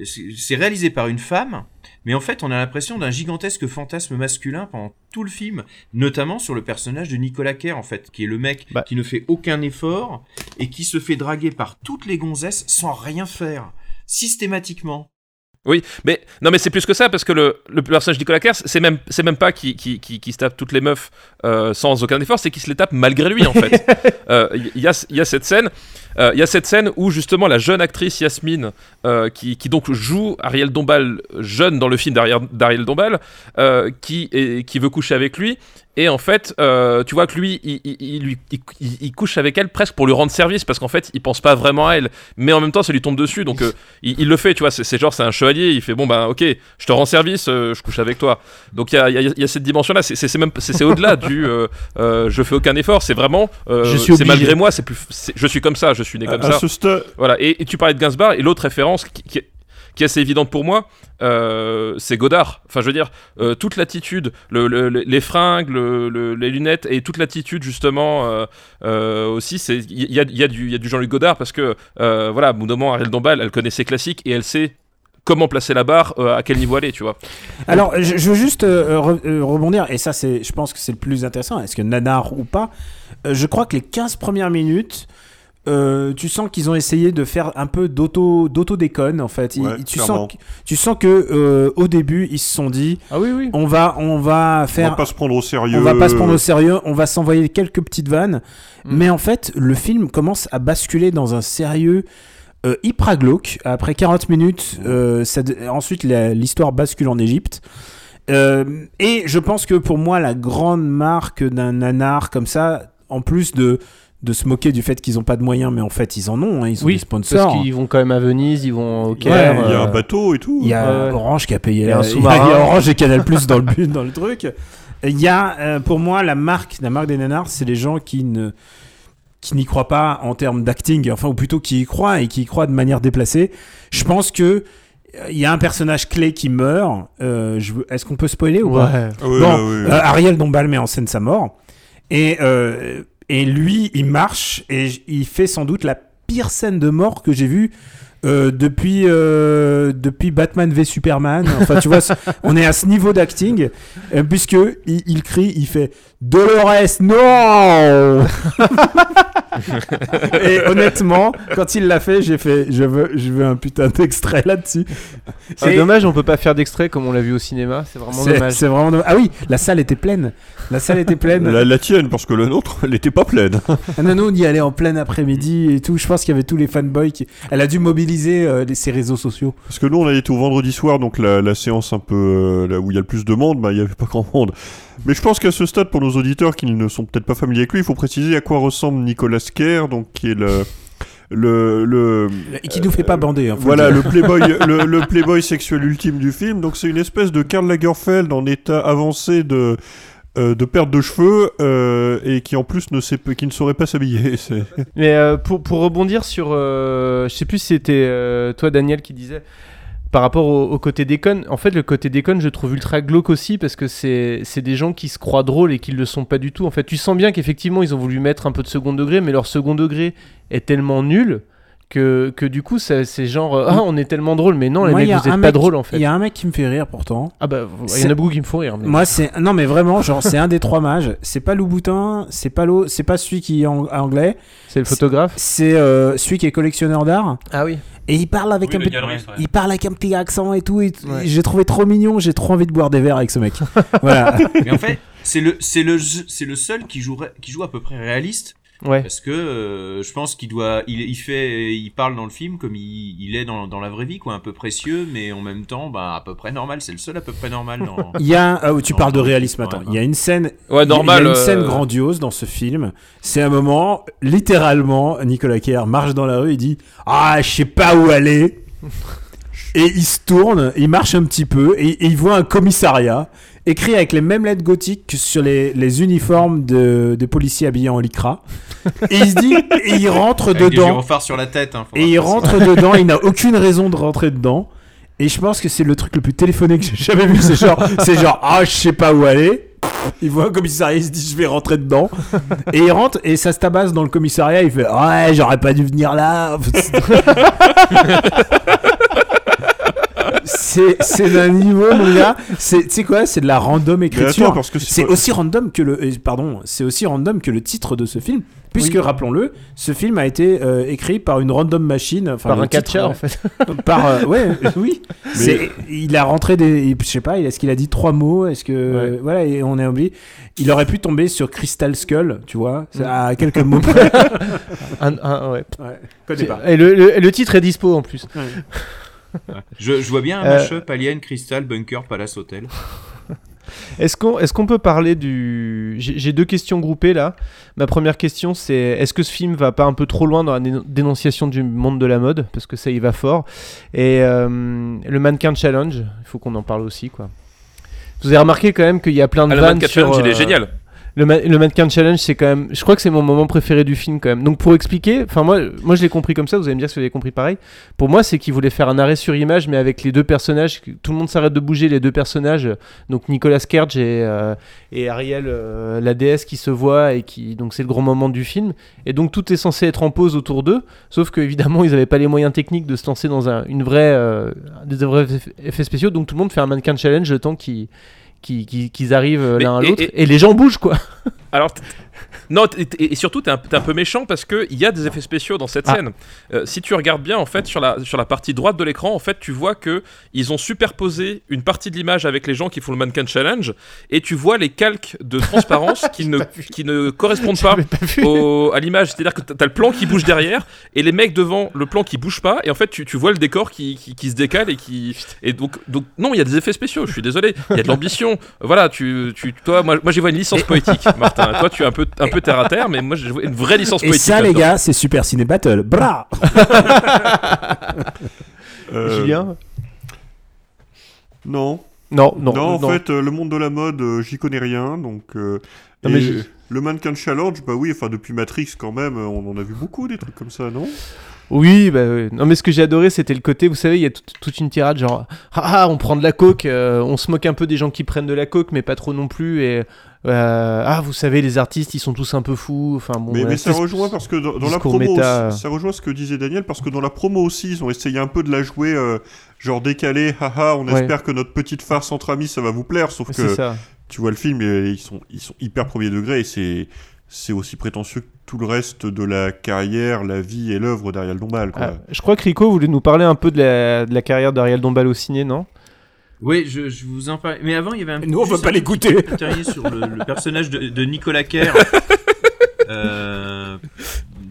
c'est- C'est réalisé par une femme, mais en fait, on a l'impression d'un gigantesque fantasme masculin pendant tout le film, notamment sur le personnage de Nicolas Kerr, en fait, qui est le mec Bah. qui ne fait aucun effort et qui se fait draguer par toutes les gonzesses sans rien faire, systématiquement. Oui, mais non, mais c'est plus que ça parce que le, le personnage de Nicolas Kerr, c'est même, c'est même pas qui, qui, qui, qui se tape toutes les meufs euh, sans aucun effort, c'est qu'il se les tape malgré lui en fait. Euh, Il y, a, y a cette scène, euh, il y a cette scène où justement la jeune actrice Yasmine, qui, qui donc joue Ariel Dombal jeune dans le film d'Ariel Dombal, qui, est, qui veut coucher avec lui. Et en fait, euh, tu vois que lui, il, couche avec elle presque pour lui rendre service parce qu'en fait, il pense pas vraiment à elle. Mais en même temps, ça lui tombe dessus. Donc, euh, il, il le fait, tu vois. C'est genre, c'est un chevalier. Il fait bon, bah, ok, je te rends service, euh, je couche avec toi. Donc, il y a, il y a- il y a cette dimension-là. C'est- même, c'est au-delà du euh, euh, je fais aucun effort. C'est vraiment, euh, c'est malgré moi. C'est plus, je suis comme ça. Je suis né comme À ça. ce Voilà, et, et tu parlais de Gainsbourg, et l'autre référence qui, qui est, qui est assez évidente pour moi, euh, c'est Godard. Enfin, je veux dire, euh, toute l'attitude, le, le- le- les fringues, le- le- les lunettes, et toute l'attitude, justement, euh, aussi, il y a, du, Jean-Luc Godard, parce que, voilà, bout d'un moment, Ariel Dombal, elle connaît ses classiques, et elle sait comment placer la barre, à quel niveau aller, tu vois. Alors, je, veux juste re- rebondir, et ça, c'est, je pense que c'est le plus intéressant. Est-ce que nanar ou pas Je crois que les 15 premières minutes, euh, tu sens qu'ils ont essayé de faire un peu d'auto, d'auto-déconne, en fait. Ils- Ouais, tu, clairement. sens, que- tu sens que euh, au début, ils se sont dit Ah oui, oui. on va, on va On faire. va pas se prendre au sérieux. On va pas se prendre au sérieux, on va s'envoyer quelques petites vannes. Mm. Mais en fait, le film commence à basculer dans un sérieux euh, hyper glauque. Après 40 minutes, euh, ça de- ensuite l'histoire bascule en Égypte. Euh, et je pense que pour moi, la grande marque d'un nanar comme ça, en plus de, de se moquer du fait qu'ils ont pas de moyens, mais en fait ils en ont, hein, ils ont Oui, des sponsors. parce qu'ils vont quand même à Venise, ils vont au Ouais, Caire. Il y a un bateau et tout. Il y a Ouais, ouais. Orange qui a payé Il y a un sous-marin. Il y a Orange et Canal Plus dans le but, dans le truc. Il y a, euh, pour moi, la marque, la marque des nanars, c'est les gens qui ne qui n'y croient pas en termes d'acting, enfin ou plutôt qui y croient et qui y croient de manière déplacée. Je pense que euh, il y a un personnage clé qui meurt. Euh, je Est-ce qu'on peut spoiler ou pas? Ouais. Ah ouais, Bon, ouais, ouais. euh, Ariel Dombal met en scène sa mort. Et, euh, et lui, il marche et il fait sans doute la pire scène de mort que j'ai vue euh, depuis, euh, depuis Batman v Superman. Enfin, tu vois, on est à ce niveau d'acting, euh, puisque il, il crie, il fait Dolores, non Et honnêtement, quand il l'a fait, j'ai fait, je veux, je veux un putain d'extrait là-dessus. C'est Et- dommage, on peut pas faire d'extrait comme on l'a vu au cinéma. C'est vraiment c'est- dommage. C'est vraiment dommage. Ah oui, la salle était pleine. La salle était pleine. La, la tienne, parce que la nôtre, elle était pas pleine. Ah non, non, on y allait en plein après-midi et tout. Je pense qu'il y avait tous les fanboys. Qui... Elle a dû mobiliser euh, ses réseaux sociaux. Parce que nous, on a été au vendredi soir, donc la, la séance un peu euh, là où il y a le plus de monde, bah, il y avait pas grand monde. Mais je pense qu'à ce stade, pour nos auditeurs qui ne sont peut-être pas familiers avec lui, il faut préciser à quoi ressemble Nicolas Kerr, donc qui est le. Le, le, Et qui nous fait pas bander. hein, voilà, le playboy, le, le playboy sexuel ultime du film. Donc c'est une espèce de Karl Lagerfeld en état avancé de, euh, de perte de cheveux euh, et qui en plus ne sait, qui ne saurait pas s'habiller. Mais euh, pour, pour rebondir sur. euh, je sais plus si c'était euh, toi, Daniel, qui disait. Par rapport au, côté déconne, en fait, le côté déconne, je trouve ultra glauque aussi parce que c'est c'est des gens qui se croient drôles et qui le sont pas du tout. En fait, tu sens bien qu'effectivement, ils ont voulu mettre un peu de second degré, mais leur second degré est tellement nul que, que du coup, c'est genre euh, Ah, on est tellement drôle, mais non, les Moi, mecs, vous êtes pas drôles en fait. Il y a un mec qui me fait rire pourtant. Ah bah, il y en a beaucoup qui me font rire. mais- Moi, c'est non, mais vraiment, genre, c'est un des trois mages. C'est pas Louboutin, c'est pas l'eau, c'est pas celui qui est en- anglais. C'est le photographe. C'est euh, celui qui est collectionneur d'art. Ah oui. Et il parle avec Oui, un petit, ouais. il parle avec un petit accent et tout. et t- Ouais. J'ai trouvé trop mignon. J'ai trop envie de boire des verres avec ce mec. voilà. Mais en fait, c'est le, c'est le, c'est le seul qui joue, qui joue à peu près réaliste. Ouais. Parce que euh, je pense qu'il doit, il, il fait, il parle dans le film comme il, il est dans, dans la vraie vie, quoi, un peu précieux, mais en même temps, bah, à peu près normal. C'est le seul à peu près normal. Dans... Il y a, ah, tu parles de réalisme. Attends, ouais. il y a une scène. Ouais, normal, Il y a une euh, scène grandiose dans ce film. C'est un moment, littéralement, Nicolas Kerr marche dans la rue, il dit Ah, je sais pas où aller. Et il se tourne, il marche un petit peu, et, et il voit un commissariat écrit avec les mêmes lettres gothiques que sur les, les uniformes de, des policiers habillés en lycra. Et il se dit, et il rentre Avec des dedans. gyrophares sur la tête. Hein, Et il rentre dedans, il n'a aucune raison de rentrer dedans. Et je pense que c'est le truc le plus téléphoné que j'ai jamais vu. C'est genre, c'est genre, ah, je sais pas où aller. Il voit un commissariat, il se dit, je vais rentrer dedans. Et il rentre, et ça se tabasse dans le commissariat. Il fait, ouais, j'aurais pas dû venir là. c'est c'est d'un niveau, mon gars. C'est, tu sais quoi, c'est de la random écriture. attends, parce que c'est pas- aussi random que le, euh, pardon, c'est aussi random que le titre de ce film. Puisque, Oui. rappelons-le, ce film a été euh, écrit par une random machine. enfin, Par un titre, catcheur, euh, en fait. par euh, ouais oui il a rentré des je sais pas est-ce qu'il a dit trois mots? Est-ce que Ouais. voilà et on est oublié il aurait pu tomber sur Crystal Skull tu vois c'est Mm. à quelques mots près Un- un- ouais. Ouais, connais pas. Et le, le- le titre est dispo en plus. Je, je vois bien un Euh, mashup Alien, Crystal, Bunker, Palace Hotel. Est-ce qu'on est qu'on peut parler du... J'ai deux questions groupées là. Ma première question c'est est-ce que ce film va pas un peu trop loin dans la dénon- dénonciation du monde de la mode? Parce que ça y va fort. Et euh, le mannequin challenge, il faut qu'on en parle aussi quoi. Vous avez remarqué quand même qu'il y a plein de Ah, le vannes mannequin sur... challenge, il est euh, génial. Le, le mannequin challenge, c'est quand même. Je crois que c'est mon moment préféré du film quand même. Donc pour expliquer, enfin moi, moi je l'ai compris comme ça. Vous allez me dire si vous avez compris pareil. Pour moi, c'est qu'il voulait faire un arrêt sur image, mais avec les deux personnages. Tout le monde s'arrête de bouger. Les deux personnages, donc Nicolas Cage et, euh, Ariel, euh, la déesse, qui se voient et qui. Donc c'est le grand moment du film. Et donc tout est censé être en pause autour d'eux. Sauf que évidemment, ils n'avaient pas les moyens techniques de se lancer dans un, une vraie, euh, des vrais eff- effets spéciaux. Donc tout le monde fait un mannequin challenge le temps qu'ils qu'ils- qu'ils- qu'ils arrivent l'un à l'autre. et- Et les gens bougent quoi. Alors, non, et surtout, t'es un, un peu méchant parce qu'il y a des effets spéciaux dans cette Ah. scène. Euh, si tu regardes bien, en fait, sur la, sur la partie droite de l'écran, en fait, tu vois que ils ont superposé une partie de l'image avec les gens qui font le mannequin challenge, et tu vois les calques de transparence qui, ne, qui ne correspondent pas, au- à l'image. C'est-à-dire que t'as le plan qui bouge derrière, et les mecs devant le plan qui bouge pas, et en fait, tu, tu vois le décor qui, qui, qui se décale et qui. Et donc, donc non, il y a des effets spéciaux. Je suis désolé. Il y a de l'ambition. Voilà, tu, tu, toi, moi, moi, j'y vois une licence poétique, Martin. Toi, tu es un peu, un peu terre à terre, mais moi, je vois une vraie licence Et poétique. ça, les là-dedans. gars, c'est Super Ciné Battle. Bra Euh, Julien Non. Non, non, en non. fait, euh, le monde de la mode, euh, j'y connais rien, donc. euh, Non, mais et j'ai- le mannequin challenge, bah oui, enfin depuis Matrix quand même, euh, on en a vu beaucoup des trucs comme ça, non? Oui, bah oui. non mais ce que j'ai adoré c'était le côté, vous savez, il y a tout- toute une tirade genre ah ah, on prend de la coke, euh, on se moque un peu des gens qui prennent de la coke mais pas trop non plus et euh, ah vous savez les artistes ils sont tous un peu fous, enfin bon. mais, voilà, mais ça rejoint parce que dans, dans la promo, méta, aussi- ça rejoint ce que disait Daniel parce que dans la promo aussi, ils ont essayé un peu de la jouer, euh, genre décalé, haha, on Ouais. espère que notre petite farce entre amis ça va vous plaire, sauf que ça. tu vois le film et ils sont ils sont hyper premier degré et c'est c'est aussi prétentieux que tout le reste de la carrière, la vie et l'œuvre d'Ariel Dombal. Quoi. Ah, je crois que Rico voulait nous parler un peu de la, de la carrière d'Ariel Dombal au ciné, non? Oui, je, je vous en parle. Mais avant, il y avait un. Nous, on veut pas l'écouter. sur le, le personnage de, de Nicolas Kerr. Euh,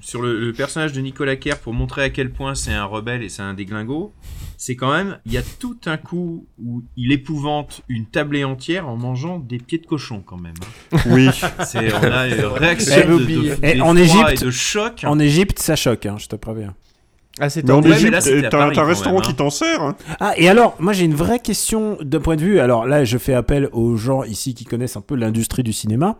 sur le, le personnage de Nicolas Kerr pour montrer à quel point c'est un rebelle et c'est un déglingo. C'est quand même, il y a tout un coup où il épouvante une tablée entière en mangeant des pieds de cochon quand même. hein. Oui. C'est, on a une réaction de, Et en Égypte, et de choc. En Égypte, ça choque, hein, je te préviens. Ah, c'est Mais en Égypte, t'as Paris, t'as un restaurant même, qui hein. t'en sert. hein. Ah, et alors, moi j'ai une vraie question d'un point de vue. Alors là, je fais appel aux gens ici qui connaissent un peu l'industrie du cinéma.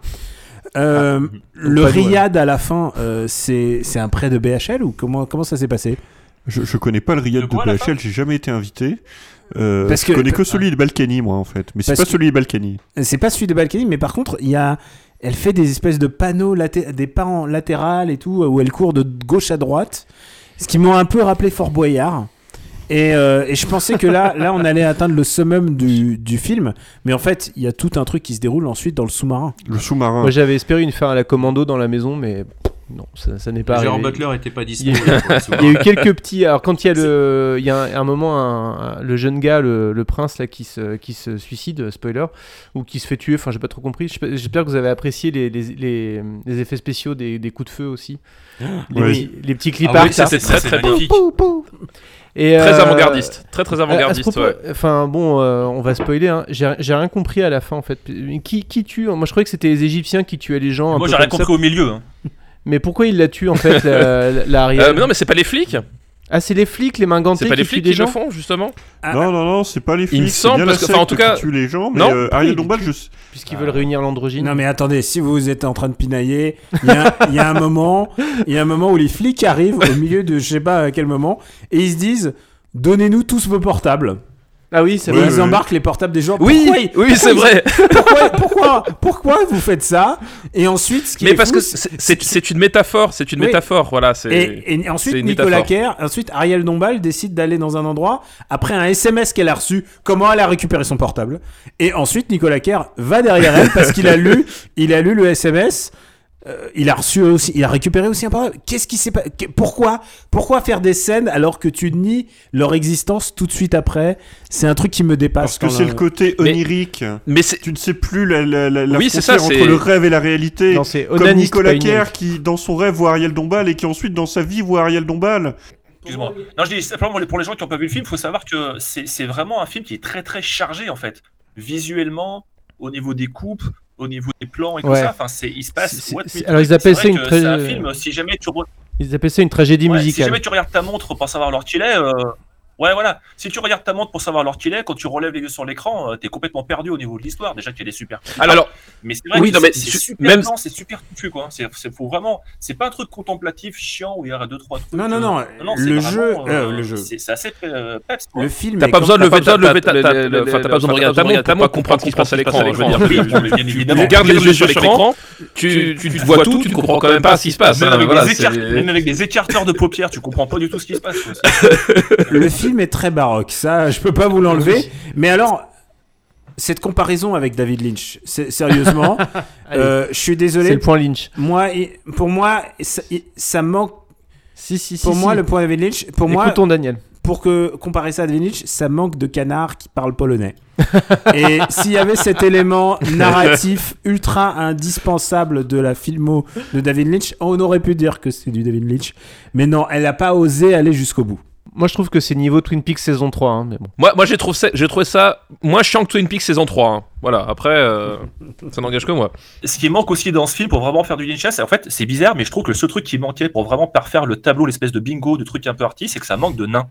Euh, le nous, ouais. Riyad à la fin, euh, c'est c'est un prêt de BHL ou comment, comment ça s'est passé? Je, je connais pas le Riyad De quoi, BHL, j'ai jamais été invité. Euh, Parce je que- connais que celui de Balkany, moi, en fait. Mais c'est pas celui de Balkany. C'est pas celui de Balkany, mais par contre, il y a, elle fait des espèces de panneaux, laté- des pas en latéral et tout, où elle court de gauche à droite, ce qui m'a un peu rappelé Fort Boyard. Et, euh, et je pensais que là, là, on allait atteindre le summum du, du film, mais en fait, il y a tout un truc qui se déroule ensuite dans le sous-marin. Le sous-marin. Moi j'avais espéré une fin à la commando dans la maison mais non, ça, ça n'est pas Gérard arrivé. Butler était pas dispo. Il y, a, il y eu quelques petits. Alors, quand il y a le. Il y a un, un moment, un- un- le jeune gars, le, le prince, là, qui se, qui se suicide, spoiler, ou qui se fait tuer, enfin, j'ai pas trop compris. J'espère que vous avez apprécié les, les, les, les effets spéciaux des, des coups de feu aussi. Les, Oui. petits- les petits clips Ah oui, ça, c'est très, très magnifique. Pou, pou. Et, Très euh, avant-gardiste. Très, très avant-gardiste. ouais. Enfin bon, euh, on va spoiler. Hein. J'ai rien compris à la fin en fait. Qui, qui tue? Moi je croyais que c'était les Égyptiens qui tuaient les gens. un Moi, j'ai rien ça. compris au milieu. hein. Mais pourquoi il la tue en fait, la, la- Euh, mais non, mais c'est pas les flics. Ah, c'est les flics, les mains gantées C'est pas les flics des qui le gens font, justement Non, non, non, c'est pas les flics. Il me semble, bien parce que- enfin, en tout cas- tue les gens, mais Non, euh, Ariel Dombal, je... Puisqu'ils veulent réunir l'androgyne. Non mais attendez, si vous êtes en train de pinailler, il y, y a un moment, il y a un moment où les flics arrivent au milieu de je sais pas à quel moment et ils se disent donnez-nous tous vos portables. Ah oui, c'est vrai. ils embarquent les portables des gens. Oui, Pourquoi oui, pourquoi c'est ils- vrai. Pourquoi, pourquoi, pourquoi vous faites ça Et ensuite, ce qui Mais est parce fou, que c'est- c'est- une métaphore, c'est une Oui. métaphore, voilà. c'est- Et, et ensuite, Nicolas. Kerr, ensuite Ariel Dombal décide d'aller dans un endroit après un SMS qu'elle a reçu. Comment elle a récupéré son portable Et ensuite, Nicolas Kerr va derrière elle parce qu'il a lu, il a lu le SMS. Euh, il a reçu aussi, il a récupéré aussi un portable. Qu'est-ce qui s'est pas qu'est- Pourquoi, pourquoi faire des scènes alors que tu nies leur existence tout de suite après? C'est un truc qui me dépasse. Parce que c'est le côté onirique. Mais. Tu ne sais plus la, la, la, la Oui, c'est frontière ça, entre le rêve et la réalité. Non, c'est Comme Nicolas Kerr qui, dans son rêve, voit Ariel Dombal et qui ensuite, dans sa vie, voit Ariel Dombal. Excuse-moi. Non, je dis simplement pour les- gens qui n'ont pas vu le film, il faut savoir que c'est c'est vraiment un film qui est très très chargé en fait, visuellement, au niveau des coupes, au niveau des plans et tout Ouais. ça. Enfin, c'est il se passe. Alors, ils appellent ça une. Si jamais tu re- Ils appellent ça une tragédie ouais, si musicale. jamais tu regardes ta montre pour savoir l'heure qu'il est, euh, Ouais, voilà. Si tu regardes ta montre pour savoir l'heure qu'il est, quand tu relèves les yeux sur l'écran, euh, t'es complètement perdu au niveau de l'histoire. Déjà qu'elle est super. Alors, mais c'est vrai oui, que non, mais c'est su- super même- c'est super touffu, quoi. C'est, c'est faut vraiment. C'est pas un truc contemplatif chiant où il y a deux trois trucs. Non, non, non, euh, le jeu- vraiment, euh, le jeu. C'est, c'est assez euh, peps, quoi. Le film T'as pas besoin de lever lever le- enfin, t'as pas besoin de regarder ta montre pour pas comprendre ce qui se passe à l'écran. Je veux dire, Oui, tu- mais bien évidemment. tu gardes les yeux sur l'écran, tu, vois tout, tu ne comprends quand même pas ce qui se passe. Même avec, des écarteurs de paupières, tu comprends pas du tout ce qui se passe. le film est très baroque, ça, je peux pas vous l'enlever. Mais alors, cette comparaison avec David Lynch, sérieusement, euh, je suis désolé. C'est le point Lynch. Moi, pour moi, ça, ça manque. Si, si, si. Pour moi, si. le point David Lynch, pour moi, Écoutons Daniel. pour que comparer ça à David Lynch, ça manque de canard qui parle polonais. Et s'il y avait cet élément narratif ultra indispensable de la filmo de David Lynch, on aurait pu dire que c'est du David Lynch. Mais non, elle n'a pas osé aller jusqu'au bout. Moi, je trouve que c'est niveau Twin Peaks saison 3, hein, mais bon. Moi, moi j'ai trouvé, ça- j'ai trouvé ça moins chiant que Twin Peaks saison 3. hein. Voilà, après, euh, ça n'engage que moi. Ce qui manque aussi dans ce film pour vraiment faire du Lynch, c'est en fait, c'est bizarre, mais je trouve que le seul truc qui manquait pour vraiment parfaire le tableau, l'espèce de bingo, de truc un peu arty, c'est que ça manque de nains.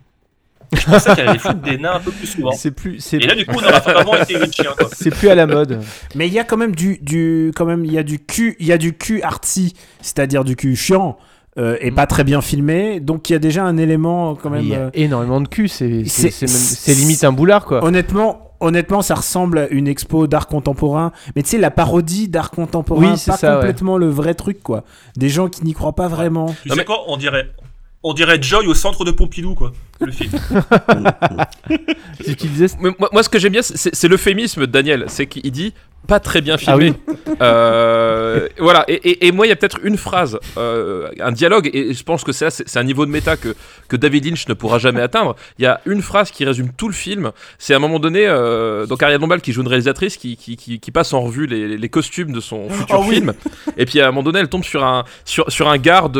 Je pensais qu'elle allait foutre des nains un peu plus souvent. C'est plus, c'est Et là, du coup, on aurait vraiment été Lynchien, c'est plus à la mode. Mais il y a quand même du, du, quand même, il y a du cul, il y a du cul artsy, c'est-à-dire du cul chiant. Euh, et pas très bien filmé, donc il y a déjà un élément quand Mais même. Il y a euh, énormément de cul, c'est limite un boulard, quoi. Honnêtement, honnêtement, ça ressemble à une expo d'art contemporain. Mais tu sais, la parodie d'art contemporain, Oui, c'est pas ça, ouais. complètement le vrai truc, quoi. Des gens qui n'y croient pas vraiment. Tu sais quoi On dirait, on dirait Joy au centre de Pompidou, quoi. Le film. Mais moi, moi, ce que j'aime bien, c'est c'est l'euphémisme de Daniel. C'est qu'il dit pas très bien Ah filmé. Euh, voilà. Et, et- et moi, il y a peut-être une phrase, euh, un dialogue, et je pense que c'est un niveau de méta que, que David Lynch ne pourra jamais atteindre. Il y a une phrase qui résume tout le film. C'est à un moment donné, euh, donc Ariel Dombal qui joue une réalisatrice qui, qui, qui- qui passe en revue les, les costumes de son futur Oh oui. film. Et puis à un moment donné, elle tombe sur un, sur, sur un garde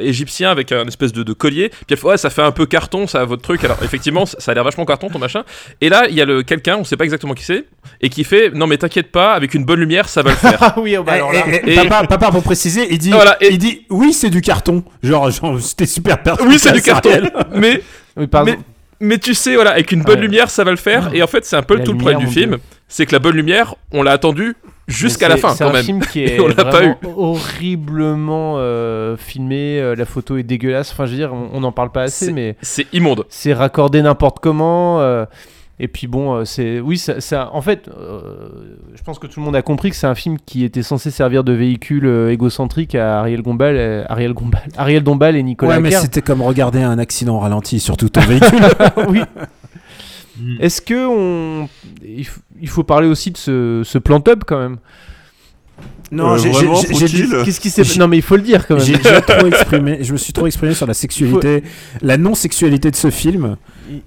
égyptien avec un espèce de, de collier. Puis elle fait Ouais, ça fait un peu carton, ça, votre truc. Alors effectivement, ça a l'air vachement carton, ton machin. Et là, il y a quelqu'un, on sait pas exactement qui c'est, et qui fait Non, mais t'inquiète pas, avec une bonne lumière, ça va le faire. ah oui, oh, bah Eh, alors là. eh, eh, Et- papa, papa, pour préciser, il dit, Voilà, et- il dit, oui, c'est du carton. Genre, genre c'était super pertinent. oui, c'est du carton. Mais, Oui, mais, mais tu sais, voilà, avec une bonne Ouais. lumière, ça va le faire. Et en fait, c'est un peu La tout le problème du film. C'est que la bonne lumière, on l'a attendu jusqu'à la fin C'est quand un même. film qui est on l'a pas vraiment eu. horriblement euh, filmé. euh, la photo est dégueulasse. Enfin, je veux dire, on n'en parle pas assez, mais C'est immonde. c'est raccordé n'importe comment. euh, et puis bon, euh, c'est oui, ça, ça- en fait, euh, je pense que tout le monde a compris que c'est un film qui était censé servir de véhicule euh, égocentrique à Ariel Gombal, euh, Ariel Gombal, Ariel Dombal et Nicolas Ouais, mais c'était comme regarder un accident ralenti sur tout ton véhicule. oui. Est-ce que on, il, f- il faut parler aussi de ce, ce plant-up quand même? Non, Euh, j'ai- vraiment, j'ai- j'ai dit- faut-il? Qu'est-ce qui s'est J'ai- Non, mais il faut le dire quand même. J'ai déjà trop exprimé, je me suis trop exprimé sur la sexualité, la non-sexualité de ce film.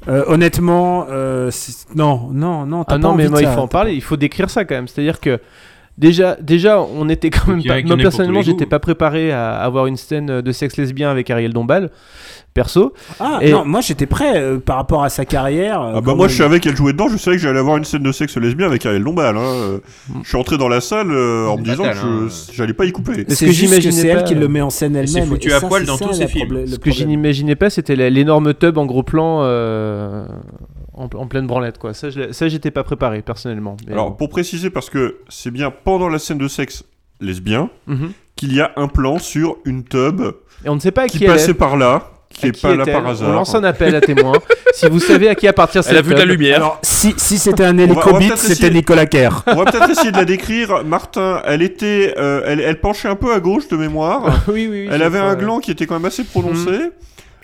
Euh, honnêtement, euh, non, non, non, t'as Ah pas non, mais moi, il faut en parler. Il faut décrire ça quand même. C'est-à-dire que déjà, déjà, on était quand même pas. Moi personnellement, j'étais pas préparé à avoir une scène de sexe lesbien avec Ariel Dombal, perso. Ah Et- non, moi j'étais prêt euh, par rapport à sa carrière. euh, Ah bah moi je savais qu'elle jouait dedans, je savais que j'allais avoir une scène de sexe lesbien avec Ariel Dombal. Hein. Euh, Je suis entré dans la salle euh, en me disant que je- hein. j'allais pas y couper. C'est que juste que j'imaginais c'est elle qui le met en scène elle-même. foutu et à ça, poil dans ça, tous ses films. Ce que je n'imaginais pas, c'était l'énorme tub en gros plan euh, en, en pleine branlette, quoi. Ça, j'étais pas préparé personnellement. Mais Alors bon. pour préciser, parce que c'est bien pendant la scène de sexe lesbien Mhm. qu'il y a un plan sur une tub Et on ne sait pas à qui qui, elle passait est. par là, qui est qui pas là par hasard. On lance un appel à témoins. si vous savez à qui appartient cette Elle a vu de la lumière. Alors, si, si c'était un hélicobite, c'était Nicolas Kerr. On va peut-être essayer de la décrire. Martin, elle était, euh, elle, elle penchait un peu à gauche de mémoire. oui, oui, oui, elle avait crois, un ouais. gland qui était quand même assez prononcé.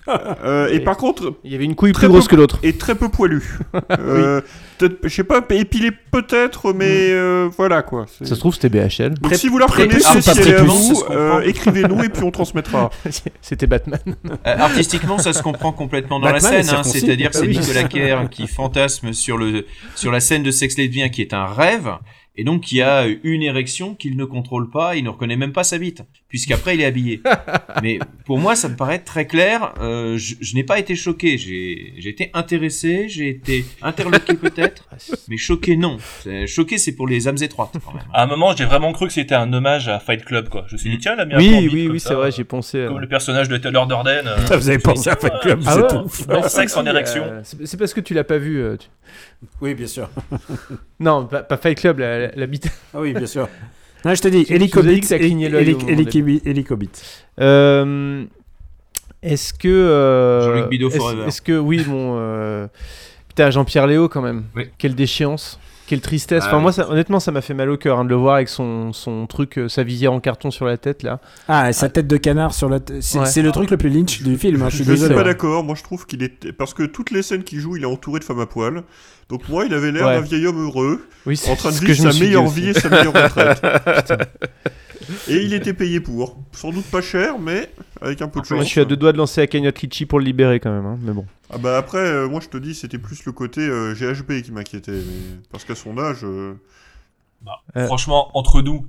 Euh, et Et- par contre, Il y avait une couille Très plus grosse peu- que l'autre. et très peu poilu. Euh, peut-être- Je sais pas, épilé peut-être, mais euh, voilà quoi. Ça se trouve, c'était BHL. Donc si vous la reconnaissez, si elle vous, euh, écrivez-nous et puis on transmettra. c'était Batman. Euh, artistiquement, ça se comprend complètement dans Batman la scène. hein. C'est-à-dire, c'est Ah oui. Nicolas Kerr qui fantasme sur le sur la scène de sexe lesbien qui est un rêve, et donc qui a une érection qu'il ne contrôle pas. Il ne reconnaît même pas sa bite. Puisqu'après il est habillé. Mais pour moi, ça me paraît très clair. Euh, je, je n'ai pas été choqué. J'ai été intéressé, j'ai été interloqué peut-être, mais choqué non. C'est- Choqué, c'est pour les âmes étroites quand même. À un moment, j'ai vraiment cru que c'était un hommage à Fight Club, quoi. Je me suis dit, tiens, la un Oui, oui, oui, ça, c'est vrai, euh, j'ai pensé. à- Comme le personnage de Taylor Durden. euh, Ah, vous avez pensé à Fight ah, Club, Ah ouais. Leur sexe en Euh, érection. c'est c'est parce que tu l'as pas vu. euh, tu- Oui, bien sûr. Non, pas, pas Fight Club, la, la, la bite. Ah oui, bien sûr. Non, je te dis, Helicobit, Helicobit. Euh, Est-ce que. euh, Jean-Luc Bidot forever. Est-ce que, oui, bon. euh, Putain, Jean-Pierre Léo, quand même. Oui. Quelle déchéance. Quelle tristesse. Ah enfin, moi, ça- honnêtement, ça m'a fait mal au cœur hein, de le voir avec son, son truc, euh, sa visière en carton sur la tête, là. Ah, sa tête de canard sur la. t- C'est Ouais. c'est le truc le plus lynch du film. hein, je suis Je suis pas d'accord, moi je trouve qu'il est. Parce que toutes les scènes qu'il joue, il est entouré de femmes à poil. Donc moi, il avait l'air Ouais. d'un vieil homme heureux, Oui, en train de vivre sa meilleure vie et sa meilleure retraite. et il était payé pour. Sans doute pas cher, mais avec un peu de chance. Moi, je suis à deux doigts de lancer la cagnotte Litchi pour le libérer, quand même. hein, Mais bon. Ah bah après, euh, moi je te dis, c'était plus le côté euh, GHB qui m'inquiétait. Mais... Parce qu'à son âge. euh, Bah, Euh. Franchement, entre nous,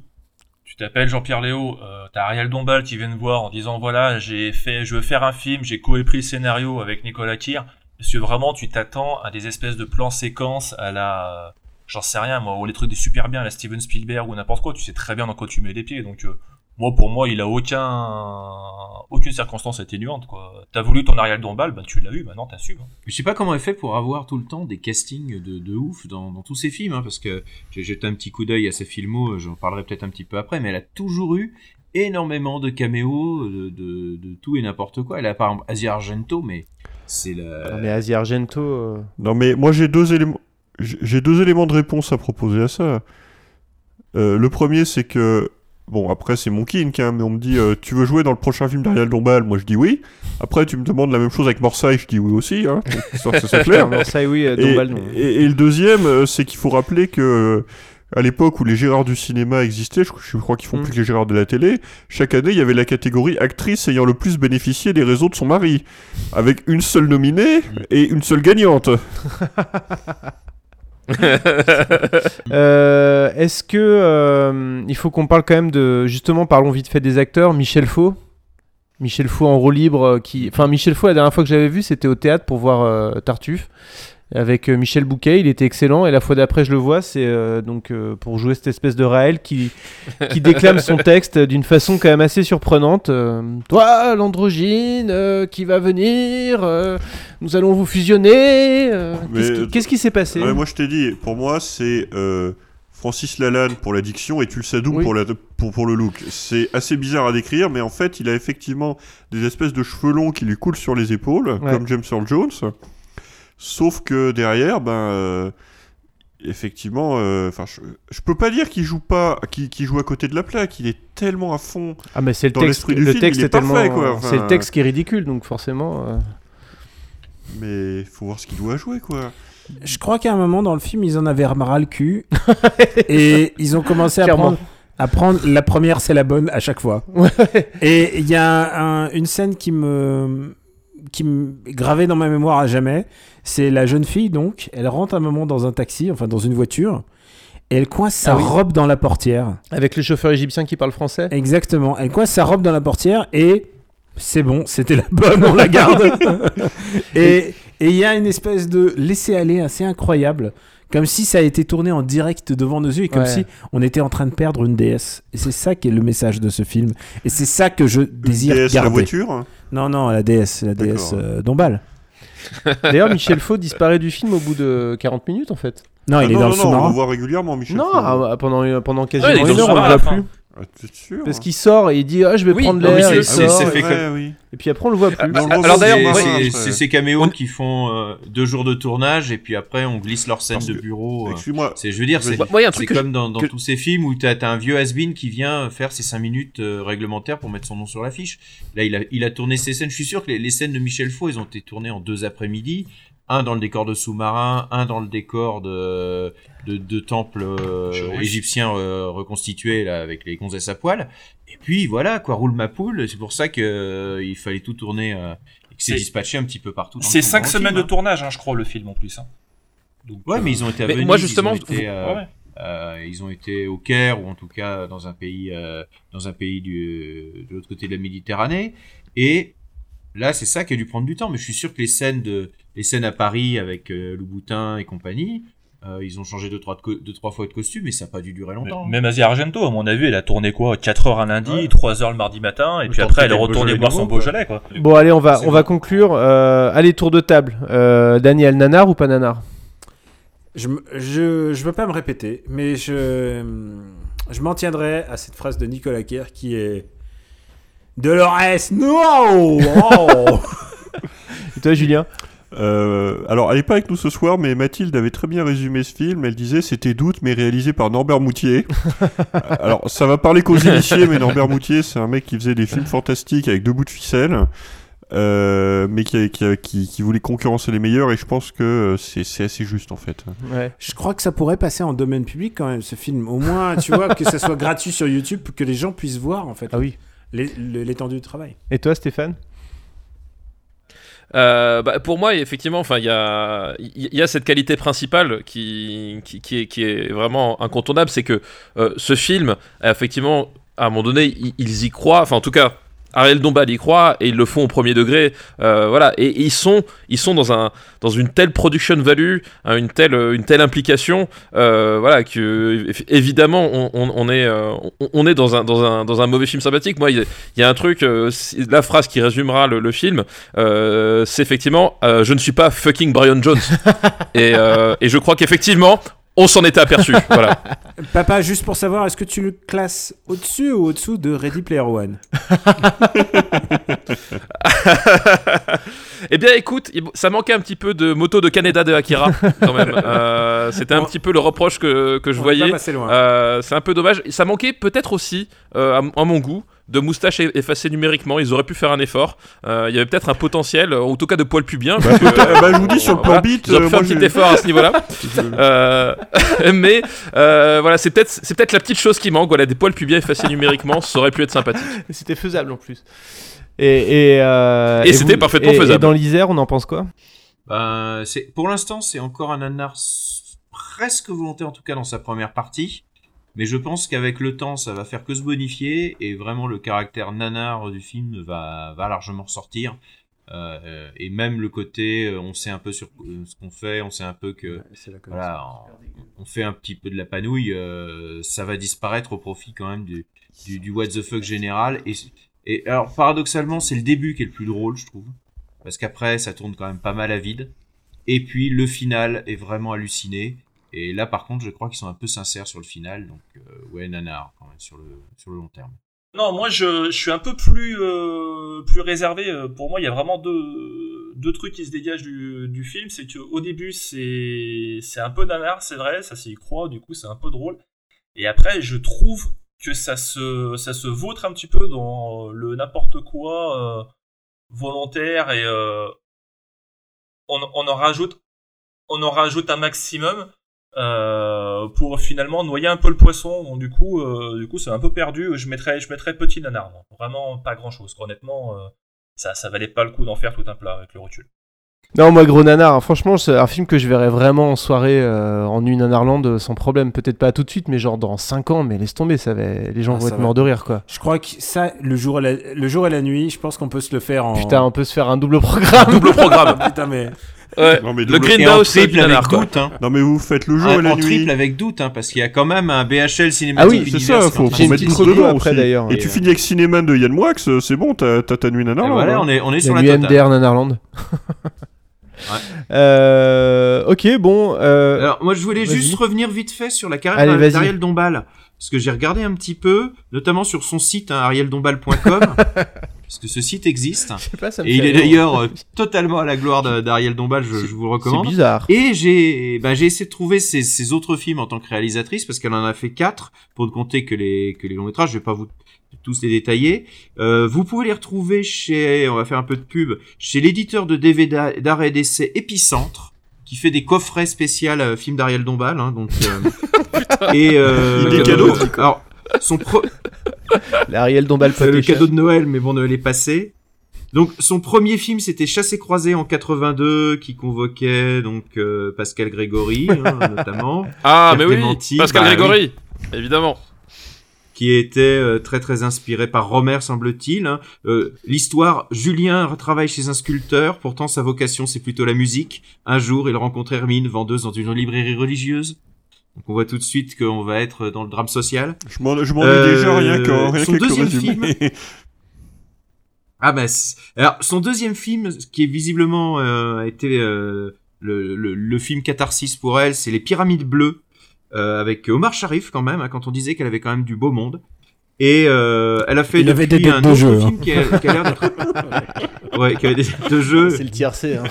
tu t'appelles Jean-Pierre Léo, euh, t'as Ariel Dombal qui vient te voir en disant voilà, j'ai fait, je veux faire un film, j'ai coépris le scénario avec Nicolas Kir. Est-ce que vraiment tu t'attends à des espèces de plans séquences à la, euh, j'en sais rien moi, ou les trucs des super bien, à la Steven Spielberg ou n'importe quoi, tu sais très bien dans quoi tu mets les pieds. Donc euh, moi, pour moi, il a aucun, aucune circonstance atténuante quoi. T'as voulu ton Ariel Dombal, bah tu l'as eu, maintenant t'assumes. hein. Je sais pas comment elle fait pour avoir tout le temps des castings de, de ouf dans, dans tous ses films, hein, parce que j'ai jeté un petit coup d'œil à ses films, j'en parlerai peut-être un petit peu après, mais elle a toujours eu énormément de caméos, de, de, de tout et n'importe quoi. Elle a par exemple Asia Argento, mais c'est la... Non, mais Asia Argento. euh, Non mais moi j'ai deux éléments. J'ai j'ai deux éléments de réponse à proposer à ça. Euh, le premier c'est que bon après c'est mon kink hein, mais on me dit euh, tu veux jouer dans le prochain film d'Ariel Dombal? Moi je dis oui. Après tu me demandes la même chose avec Morsay je dis oui aussi hein. Histoire que ça soit clair. Morsay, oui, euh, Et- Dombal, non. Et, et le deuxième euh, c'est qu'il faut rappeler que à l'époque où les Gérards du cinéma existaient, je, je crois qu'ils font Mm. plus que les Gérards de la télé, chaque année il y avait la catégorie actrice ayant le plus bénéficié des réseaux de son mari, avec une seule nominée et une seule gagnante. Euh, Est-ce que euh, il faut qu'on parle quand même de justement parlons vite fait des acteurs. Michel Faux. Michel Faux en rôle libre euh, qui enfin Michel Faux la dernière fois que j'avais vu c'était au théâtre pour voir Tartuffe avec euh, Michel Bouquet il était excellent et la fois d'après je le vois c'est euh, donc euh, pour jouer cette espèce de Raël qui qui déclame son texte d'une façon quand même assez surprenante euh, toi l'androgyne euh, qui va venir euh, nous allons vous fusionner euh, qu'est-ce qui- s'est passé Ouais, moi je t'ai dit, pour moi c'est euh, Francis Lalanne pour la diction et Tulsadou Oui. pour, la, pour, pour le look. C'est assez bizarre à décrire, mais en fait il a effectivement des espèces de cheveux longs qui lui coulent sur les épaules, Ouais. comme James Earl Jones. Sauf que derrière, ben... euh, Effectivement, euh, enfin, je, je peux pas dire qu'il joue pas, qu'il joue à côté de la plaque. Il est tellement à fond. Ah mais c'est le texte, le film, texte est, est tellement, c'est le texte qui est ridicule donc forcément. euh, Mais il faut voir ce qu'il doit jouer, quoi. Je crois qu'à un moment dans le film, ils en avaient ras le cul. et ils ont commencé à Clairement. prendre, à prendre la première, c'est la bonne à chaque fois. Et il y a un- une scène qui me qui me gravée dans ma mémoire à jamais. C'est la jeune fille donc, elle rentre un moment dans un taxi, enfin dans une voiture, et elle coince sa Ah oui. robe dans la portière. Avec le chauffeur égyptien qui parle français. Exactement. Elle coince sa robe dans la portière et c'est bon, c'était la bonne, on la garde. et et il y a une espèce de laisser-aller assez incroyable. Comme si ça a été tourné en direct devant nos yeux et comme Ouais. si on était en train de perdre une déesse. Et c'est ça qui est le message de ce film. Et c'est ça que je désire déesse, la garder. voiture Non, non, la déesse, la déesse euh, Dombal. D'ailleurs, Michel Faux disparaît du film au bout de 40 minutes en fait. Non, il Ah est non, dans non, le non, on sous-marin. le voit régulièrement, Michel. Non, Faux. ah, pendant, pendant quasiment Ouais, il est dans une le heure, on le sous-marin à voit la fin. plus. Ah, sûr Parce qu'il sort et il dit ah je vais Oui, prendre l'air, c'est- il c'est- sort, c'est et- fait Ouais, oui. et puis après on le voit plus. On le Ah, Alors d'ailleurs, c'est- ces caméos qui font euh, deux jours de tournage et puis après on glisse leur scène Parce de que- bureau. euh. C'est, je veux dire, c'est, comme dans, dans que- tous ces films où t'as, un vieux has-been qui vient faire ses 5 minutes euh, réglementaires pour mettre son nom sur l'affiche. Là, il a, il a tourné ses scènes. Je suis sûr que les, les scènes de Michel Faux, elles ont été tournées en deux après-midi. Un dans le décor de sous-marin, un dans le décor de, de, de temple euh, Chez Russe. égyptien euh, reconstitué là, avec les gonzesses à poil. Et puis voilà, quoi, roule ma poule. C'est pour ça que euh, il fallait tout tourner euh, et que c'est dispatché un petit peu partout. C'est le film, 5 dans le semaines film, de hein. tournage, hein, je crois, le film en plus. hein. Donc, Ouais, euh, mais ils ont été à Venise, moi, ils ont justement, été, euh, ouais. Euh, ils ont été au Caire ou en tout cas dans un pays, euh, dans un pays du, de l'autre côté de la Méditerranée. Et là, c'est ça qui a dû prendre du temps. Mais je suis sûr que les scènes de, les scènes à Paris avec euh, Louboutin et compagnie, euh, ils ont changé deux trois, de deux, trois fois de costume, mais ça n'a pas dû durer longtemps. Même Asia Argento, à mon avis, elle a tourné quoi 4 heures un lundi, 3 heures le mardi matin, et Le puis après elle est retournée boire son. Beaujolais, quoi. Bon, allez, on va, on va conclure. Euh, allez, tour de table. Euh, Daniel, nanar ou pas nanar? Je, me- je, je veux pas me répéter, mais je, je m'en tiendrai à cette phrase de Nicolas Kerr qui est Dolores, no oh Et toi, Julien? Euh, alors, elle est pas avec nous ce soir, mais Mathilde avait très bien résumé ce film. Elle disait c'était Doute, mais réalisé par Norbert Moutier. alors, ça va parler qu'aux initiés, mais Norbert Moutier, c'est un mec qui faisait des films fantastiques avec deux bouts de ficelle, euh, mais qui, qui, qui- qui voulait concurrencer les meilleurs, et je pense que euh, c'est assez juste en fait. Je crois que ça pourrait passer en domaine public quand même, ce film. Au moins, tu vois, que ça soit gratuit sur YouTube, pour que les gens puissent voir, en fait, Ah oui. l'étendue du travail. Et toi, Stéphane? Euh, bah, pour moi, effectivement, enfin, il y a, cette qualité principale qui, est, vraiment incontournable, c'est que euh, ce film, effectivement, à un moment donné, ils y croient. Enfin, en tout cas, Ariel Dombal y croit et ils le font au premier degré. euh, voilà, et, et ils sont, ils sont dans un, dans une telle production value, hein, une telle, une telle implication, euh, voilà, que évi- évidemment, on, on- on est, euh, on, on est dans un, dans un, dans un mauvais film sympathique. Moi, il y a- il y, a un truc, euh, la phrase qui résumera le, le film, euh, c'est effectivement, euh, je ne suis pas fucking Brian Jones. et, euh, et je crois qu'effectivement, on s'en était aperçu. voilà. Papa, juste pour savoir, est-ce que tu le classes au-dessus ou au-dessous de Ready Player One? Eh bien, écoute, ça manquait un petit peu de moto de Canada de Akira, quand même. Euh, C'était un petit peu le reproche que, que je On voyais. Euh, c'est un peu dommage. Ça manquait peut-être aussi, euh, à, à mon goût, de moustaches e- effacées numériquement. Ils auraient pu faire un effort. Euh, Il y avait peut-être un potentiel, ou en tout cas de poils pubiens. Bah, que, bah, je vous dis, sur le plan voilà, bite, Ils auraient euh, pu faire moi, un petit effort à ce niveau-là. Euh, mais euh, voilà, c'est peut-être c'est peut-être la petite chose qui manque. Voilà, des poils pubiens effacés numériquement, ça aurait pu être sympathique. C'était faisable en plus. Et, et, euh, Et c'était parfaitement et- faisable. Et dans l'Isère, on en pense quoi? C'est pour l'instant, c'est encore un nanar s- presque volontaire, en tout cas dans sa première partie. Mais je pense qu'avec le temps, ça va faire que se bonifier et vraiment le caractère nanar du film va, va largement ressortir. Euh, et même le côté, euh, on sait un peu sur euh, ce qu'on fait, on sait un peu que voilà, on, on fait un petit peu de la panouille, euh, ça va disparaître au profit quand même du, du, du what the fuck général. Et, et alors paradoxalement, c'est le début qui est le plus drôle, je trouve, parce qu'après ça tourne quand même pas mal à vide. Et puis le final est vraiment halluciné. Et là, par contre, je crois qu'ils sont un peu sincères sur le final, donc euh, ouais, nanar quand même sur le sur le long terme. Non, moi je, je suis un peu plus euh, plus réservé. Euh, Pour moi, il y a vraiment deux deux trucs qui se dégagent du, du film. C'est que au début, c'est c'est un peu nanar, c'est vrai, ça s'y croit. Du coup, c'est un peu drôle. Et après, je trouve que ça se vautre un petit peu dans le n'importe quoi euh, volontaire et euh, on, en rajoute un maximum euh, pour finalement noyer un peu le poisson. Du coup, euh, c'est un peu perdu. Je mettrais, petit nanar. Vraiment pas grand chose. Honnêtement, euh, ça, ça valait pas le coup d'en faire tout un plat avec le recul. Non, moi, Gros Nanar, hein, franchement, c'est un film que je verrais vraiment en soirée euh, en une Nanarland euh, sans problème. Peut-être pas tout de suite, mais genre dans 5 ans, mais laisse tomber, ça va... les gens Ah, vont ça être va. morts de rire, quoi. Je crois que ça, le jour et la, le jour et la nuit, je pense qu'on peut se le faire en. Putain, on peut se faire un double programme. Double programme. Putain, mais. Ouais. Non, mais le double- Et en triple du avec nanar, quoi. doute, hein. Non, mais vous faites le jour Ah, et la en nuit. triple avec doute, hein, parce qu'il y a quand même un BHL Ah cinématique. oui, C'est ça, faut, en faut mettre une tout petite review dedans après, aussi. d'ailleurs. Et Et, tu euh, finis avec Cinéman de Yann Moix, euh, c'est bon, t'as t'as ta nuit nanar. voilà, là. on est, on est sur la l'UMDR totale. Nanarland. Euh, ok, bon. euh, Alors, moi, je voulais juste revenir vite fait sur la carrière d'Ariel Dombal. Parce que j'ai regardé un petit peu, notamment sur son site, hein, arieldombal.com. parce que ce site existe. je sais pas, ça me Et il est d'ailleurs euh, totalement à la gloire d'Ariel Dombal, je, je vous le recommande. C'est bizarre. Et j'ai bah, j'ai essayé de trouver ses, ses autres films en tant que réalisatrice, parce qu'elle en a fait quatre, pour ne compter que les, que les longs métrages, je vais pas vous tous les détailler. Euh, vous pouvez les retrouver chez, on va faire un peu de pub, chez l'éditeur de DVD d'arrêt d'essai Épicentre, qui fait des coffrets spéciaux euh, films d'Ariel Dombal, hein, donc... euh, et euh, Il est cadeau. alors, son pro... L'Ariel Dombal C'est le cadeau de Noël, mais bon, Noël est passé. Donc son premier film c'était Chassé croisé en 82 qui convoquait donc euh, Pascal Grégory hein, notamment. Ah mais oui, Pascal bah oui, Grégory, évidemment. qui était euh, très très inspiré par Romer semble-t-il. hein. Euh, L'histoire, Julien travaille chez un sculpteur, pourtant sa vocation c'est plutôt la musique. Un jour il rencontre Hermine, vendeuse dans une librairie religieuse. Donc on voit tout de suite qu'on va être dans le drame social. Je m'en- je m'ennuie déjà rien qu'en- rien Euh, son deuxième résumé. film. Ah bah, c'est- alors son deuxième film, qui est visiblement euh, a été euh, le, le, le film catharsis pour elle, c'est Les Pyramides Bleues, euh, avec Omar Sharif quand même, hein, quand on disait qu'elle avait quand même du beau monde. Et euh, elle a fait Il avait depuis des têtes un de autre jeu, film hein. qui a, qui a l'air d'être... ouais, qui avait des de jeu. C'est le tiercé. Hein.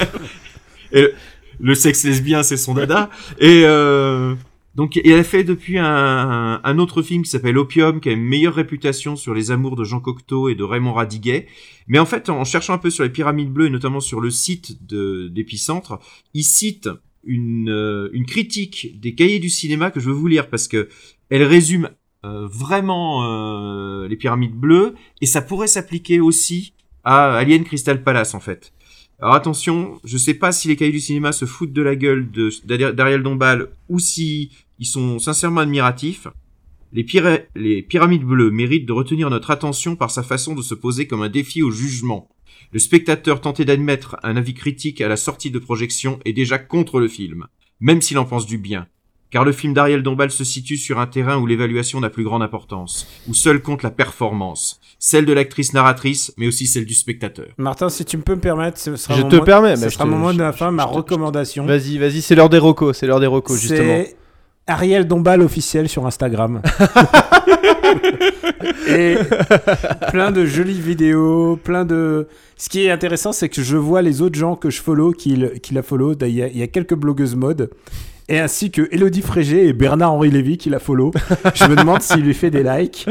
Et le, le sexe lesbien, c'est son dada. Et euh, donc, elle a fait depuis un, un, autre film qui s'appelle Opium, qui a une meilleure réputation sur les amours de Jean Cocteau et de Raymond Radiguet. Mais en fait, en cherchant un peu sur les pyramides bleues, et notamment sur le site d'Épicentre, il cite une, euh, une critique des cahiers du cinéma que je veux vous lire parce que elle résume euh, vraiment euh, les pyramides bleues et ça pourrait s'appliquer aussi à Alien Crystal Palace en fait. Alors attention, je sais pas si les cahiers du cinéma se foutent de la gueule d'Ariel Dombal ou si ils sont sincèrement admiratifs. Les, les pyramides bleues méritent de retenir notre attention par sa façon de se poser comme un défi au jugement. Le spectateur tenté d'admettre un avis critique à la sortie de projection est déjà contre le film, même s'il en pense du bien. Car le film d'Ariel Dombal se situe sur un terrain où l'évaluation n'a plus grande importance, où seule compte la performance, celle de l'actrice narratrice, mais aussi celle du spectateur. Martin, si tu me peux me permettre, ce sera Je te mot- permets, Ce mais sera je te- mon mot de la fin, ma je recommandation. Vas-y, vas-y, c'est l'heure des recos, c'est l'heure des recos justement. C'est Ariel Dombal officiel sur Instagram. Et plein de jolies vidéos, plein de. Ce qui est intéressant, c'est que je vois les autres gens que je follow qui, le- qui la follow. Il y, a, il y a quelques blogueuses mode. Et ainsi que Elodie Frégé et Bernard-Henri Lévy qui la follow. Je me demande s'il lui fait des likes.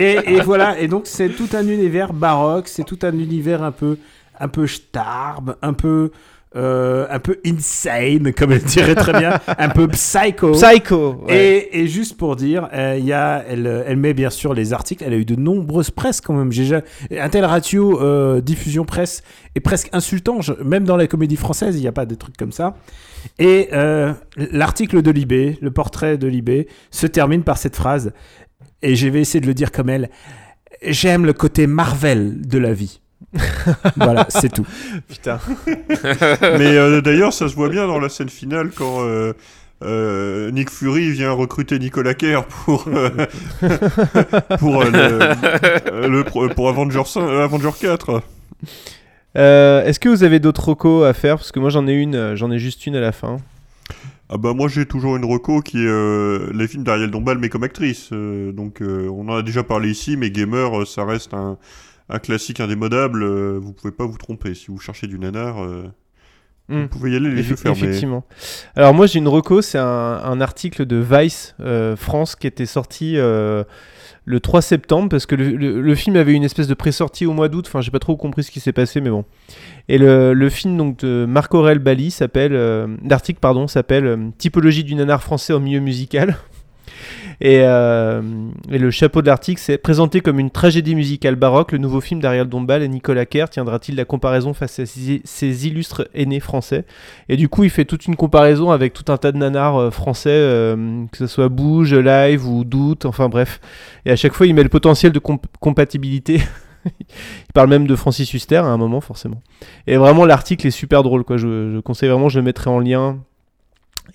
Et, voilà. Et donc, c'est tout un univers baroque. C'est tout un univers un peu, un peu starbe, un peu. Euh, un peu insane, comme elle dirait très bien, un peu psycho. Psycho, ouais. Et, et juste pour dire, euh, il y a, elle, elle met bien sûr les articles. Elle a eu de nombreuses presses quand même. J'ai un tel ratio euh, diffusion presse est presque insultant. Je- même dans la comédie française, il n'y a pas de trucs comme ça. Et l'article de Libé, le portrait de Libé, se termine par cette phrase. Et je vais essayer de le dire comme elle. J'aime le côté Marvel de la vie. voilà, c'est tout. Putain. Mais euh, d'ailleurs, ça se voit bien dans la scène finale quand euh, euh, Nick Fury vient recruter Nicolas Kerr pour euh, pour euh, le, pour Avengers 5, euh, Avenger 4. Euh, Est-ce que vous avez d'autres recos à faire? Parce que moi j'en ai une, j'en ai juste une à la fin. Ah bah moi j'ai toujours une reco qui est euh, les films d'Ariel Dombal mais comme actrice. Euh, donc euh, on en a déjà parlé ici, mais Gamer ça reste un, un classique indémodable. euh, vous pouvez pas vous tromper si vous cherchez du nanar. euh, Hmm. Vous pouvez y aller les yeux fermés. Effectivement. Alors moi j'ai une reco, c'est un, un article de Vice euh, France qui était sorti euh, le 3 septembre parce que le, le- le film avait une espèce de pré-sortie au mois d'août. Enfin j'ai pas trop compris ce qui s'est passé mais bon. Et le, le film donc de Marc Aurel Bali s'appelle, euh, l'article pardon s'appelle Typologie du nanar français au milieu musical. Et, euh, et le chapeau de l'article, c'est présenté comme une tragédie musicale baroque. Le nouveau film d'Ariel Dombal et Nicolas Kerr tiendra-t-il la comparaison face à ces illustres aînés français? Et du coup, il fait toute une comparaison avec tout un tas de nanars euh, français, euh, que ce soit Bouge, Live ou Doute, enfin bref. Et à chaque fois, il met le potentiel de comp- compatibilité. il parle même de Francis Huster à un moment, forcément. Et vraiment, l'article est super drôle. Quoi. Je, conseille vraiment, je le mettrai en lien.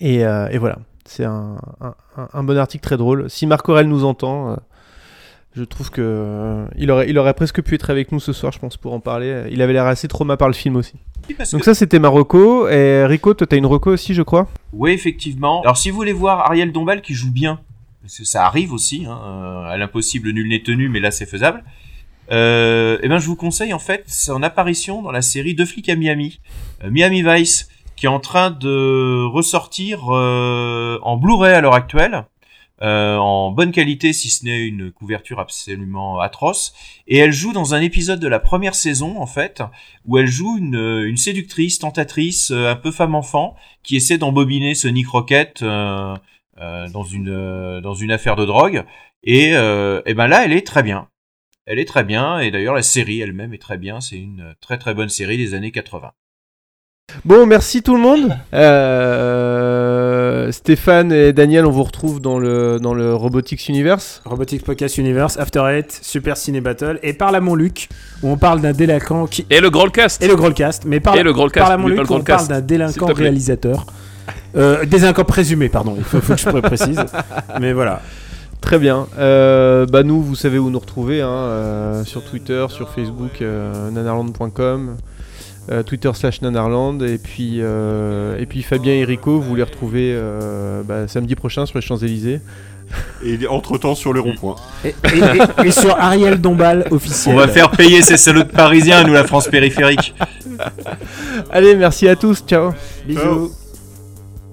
Et, euh, et voilà. C'est un, un- bon article très drôle. Si Marc Aurel nous entend, euh, je trouve que euh, il, aurait, il aurait presque pu être avec nous ce soir, je pense, pour en parler. Il avait l'air assez trauma par le film aussi. Oui, Donc que- ça, c'était ma reco. Et Rico, toi, t'as une reco aussi, je crois? Oui, effectivement. Alors, si vous voulez voir Ariel Dombal qui joue bien, parce que ça arrive aussi, hein, euh, à l'impossible, nul n'est tenu, mais là c'est faisable. Euh, eh ben, je vous conseille en fait son apparition dans la série Deux flics à Miami, euh, Miami Vice, qui est en train de ressortir euh, en Blu-ray à l'heure actuelle, euh, en bonne qualité si ce n'est une couverture absolument atroce. Et elle joue dans un épisode de la première saison en fait, où elle joue une, séductrice, tentatrice, un peu femme-enfant, qui essaie d'embobiner Sonic Rocket euh, dans une affaire de drogue. Et, et ben là, elle est très bien. elle est très bien, et d'ailleurs la série elle-même est très bien, c'est une très très bonne série des années 80. Bon, merci tout le monde. Euh, Stéphane et Daniel, on vous retrouve dans le, dans le Robotics Universe. Robotics Podcast Universe, After Eight, Super Ciné Battle et Parle à mon Luc, où on parle d'un délinquant qui. Et le Grollcast Et le Grollcast, mais parle, Et le Grollcast, parle à mon Luc, on parle d'un délinquant réalisateur. Euh, délinquant présumé, pardon, il faut, faut que je précise. mais voilà. Très bien. Euh, bah nous, vous savez où nous retrouver, hein, euh, sur Twitter, sur Facebook, euh, nanarland.com, euh, Twitter slash nanarland, et puis, euh, et puis Fabien et Rico, vous les retrouvez euh, bah, samedi prochain sur les Champs-Élysées. Et entre-temps sur le rond-point. Et, et- et- et sur Ariel Dombal officiel. On va faire payer ces salauds de parisiens, nous la France périphérique. Allez, merci à tous, ciao. Bisous.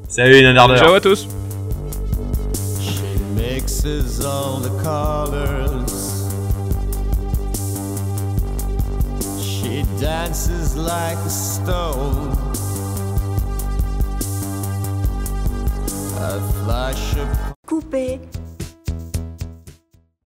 Salut Nanardeur. Ciao à tous. mixes all the colors. She dances like a stone. A flash of Coupé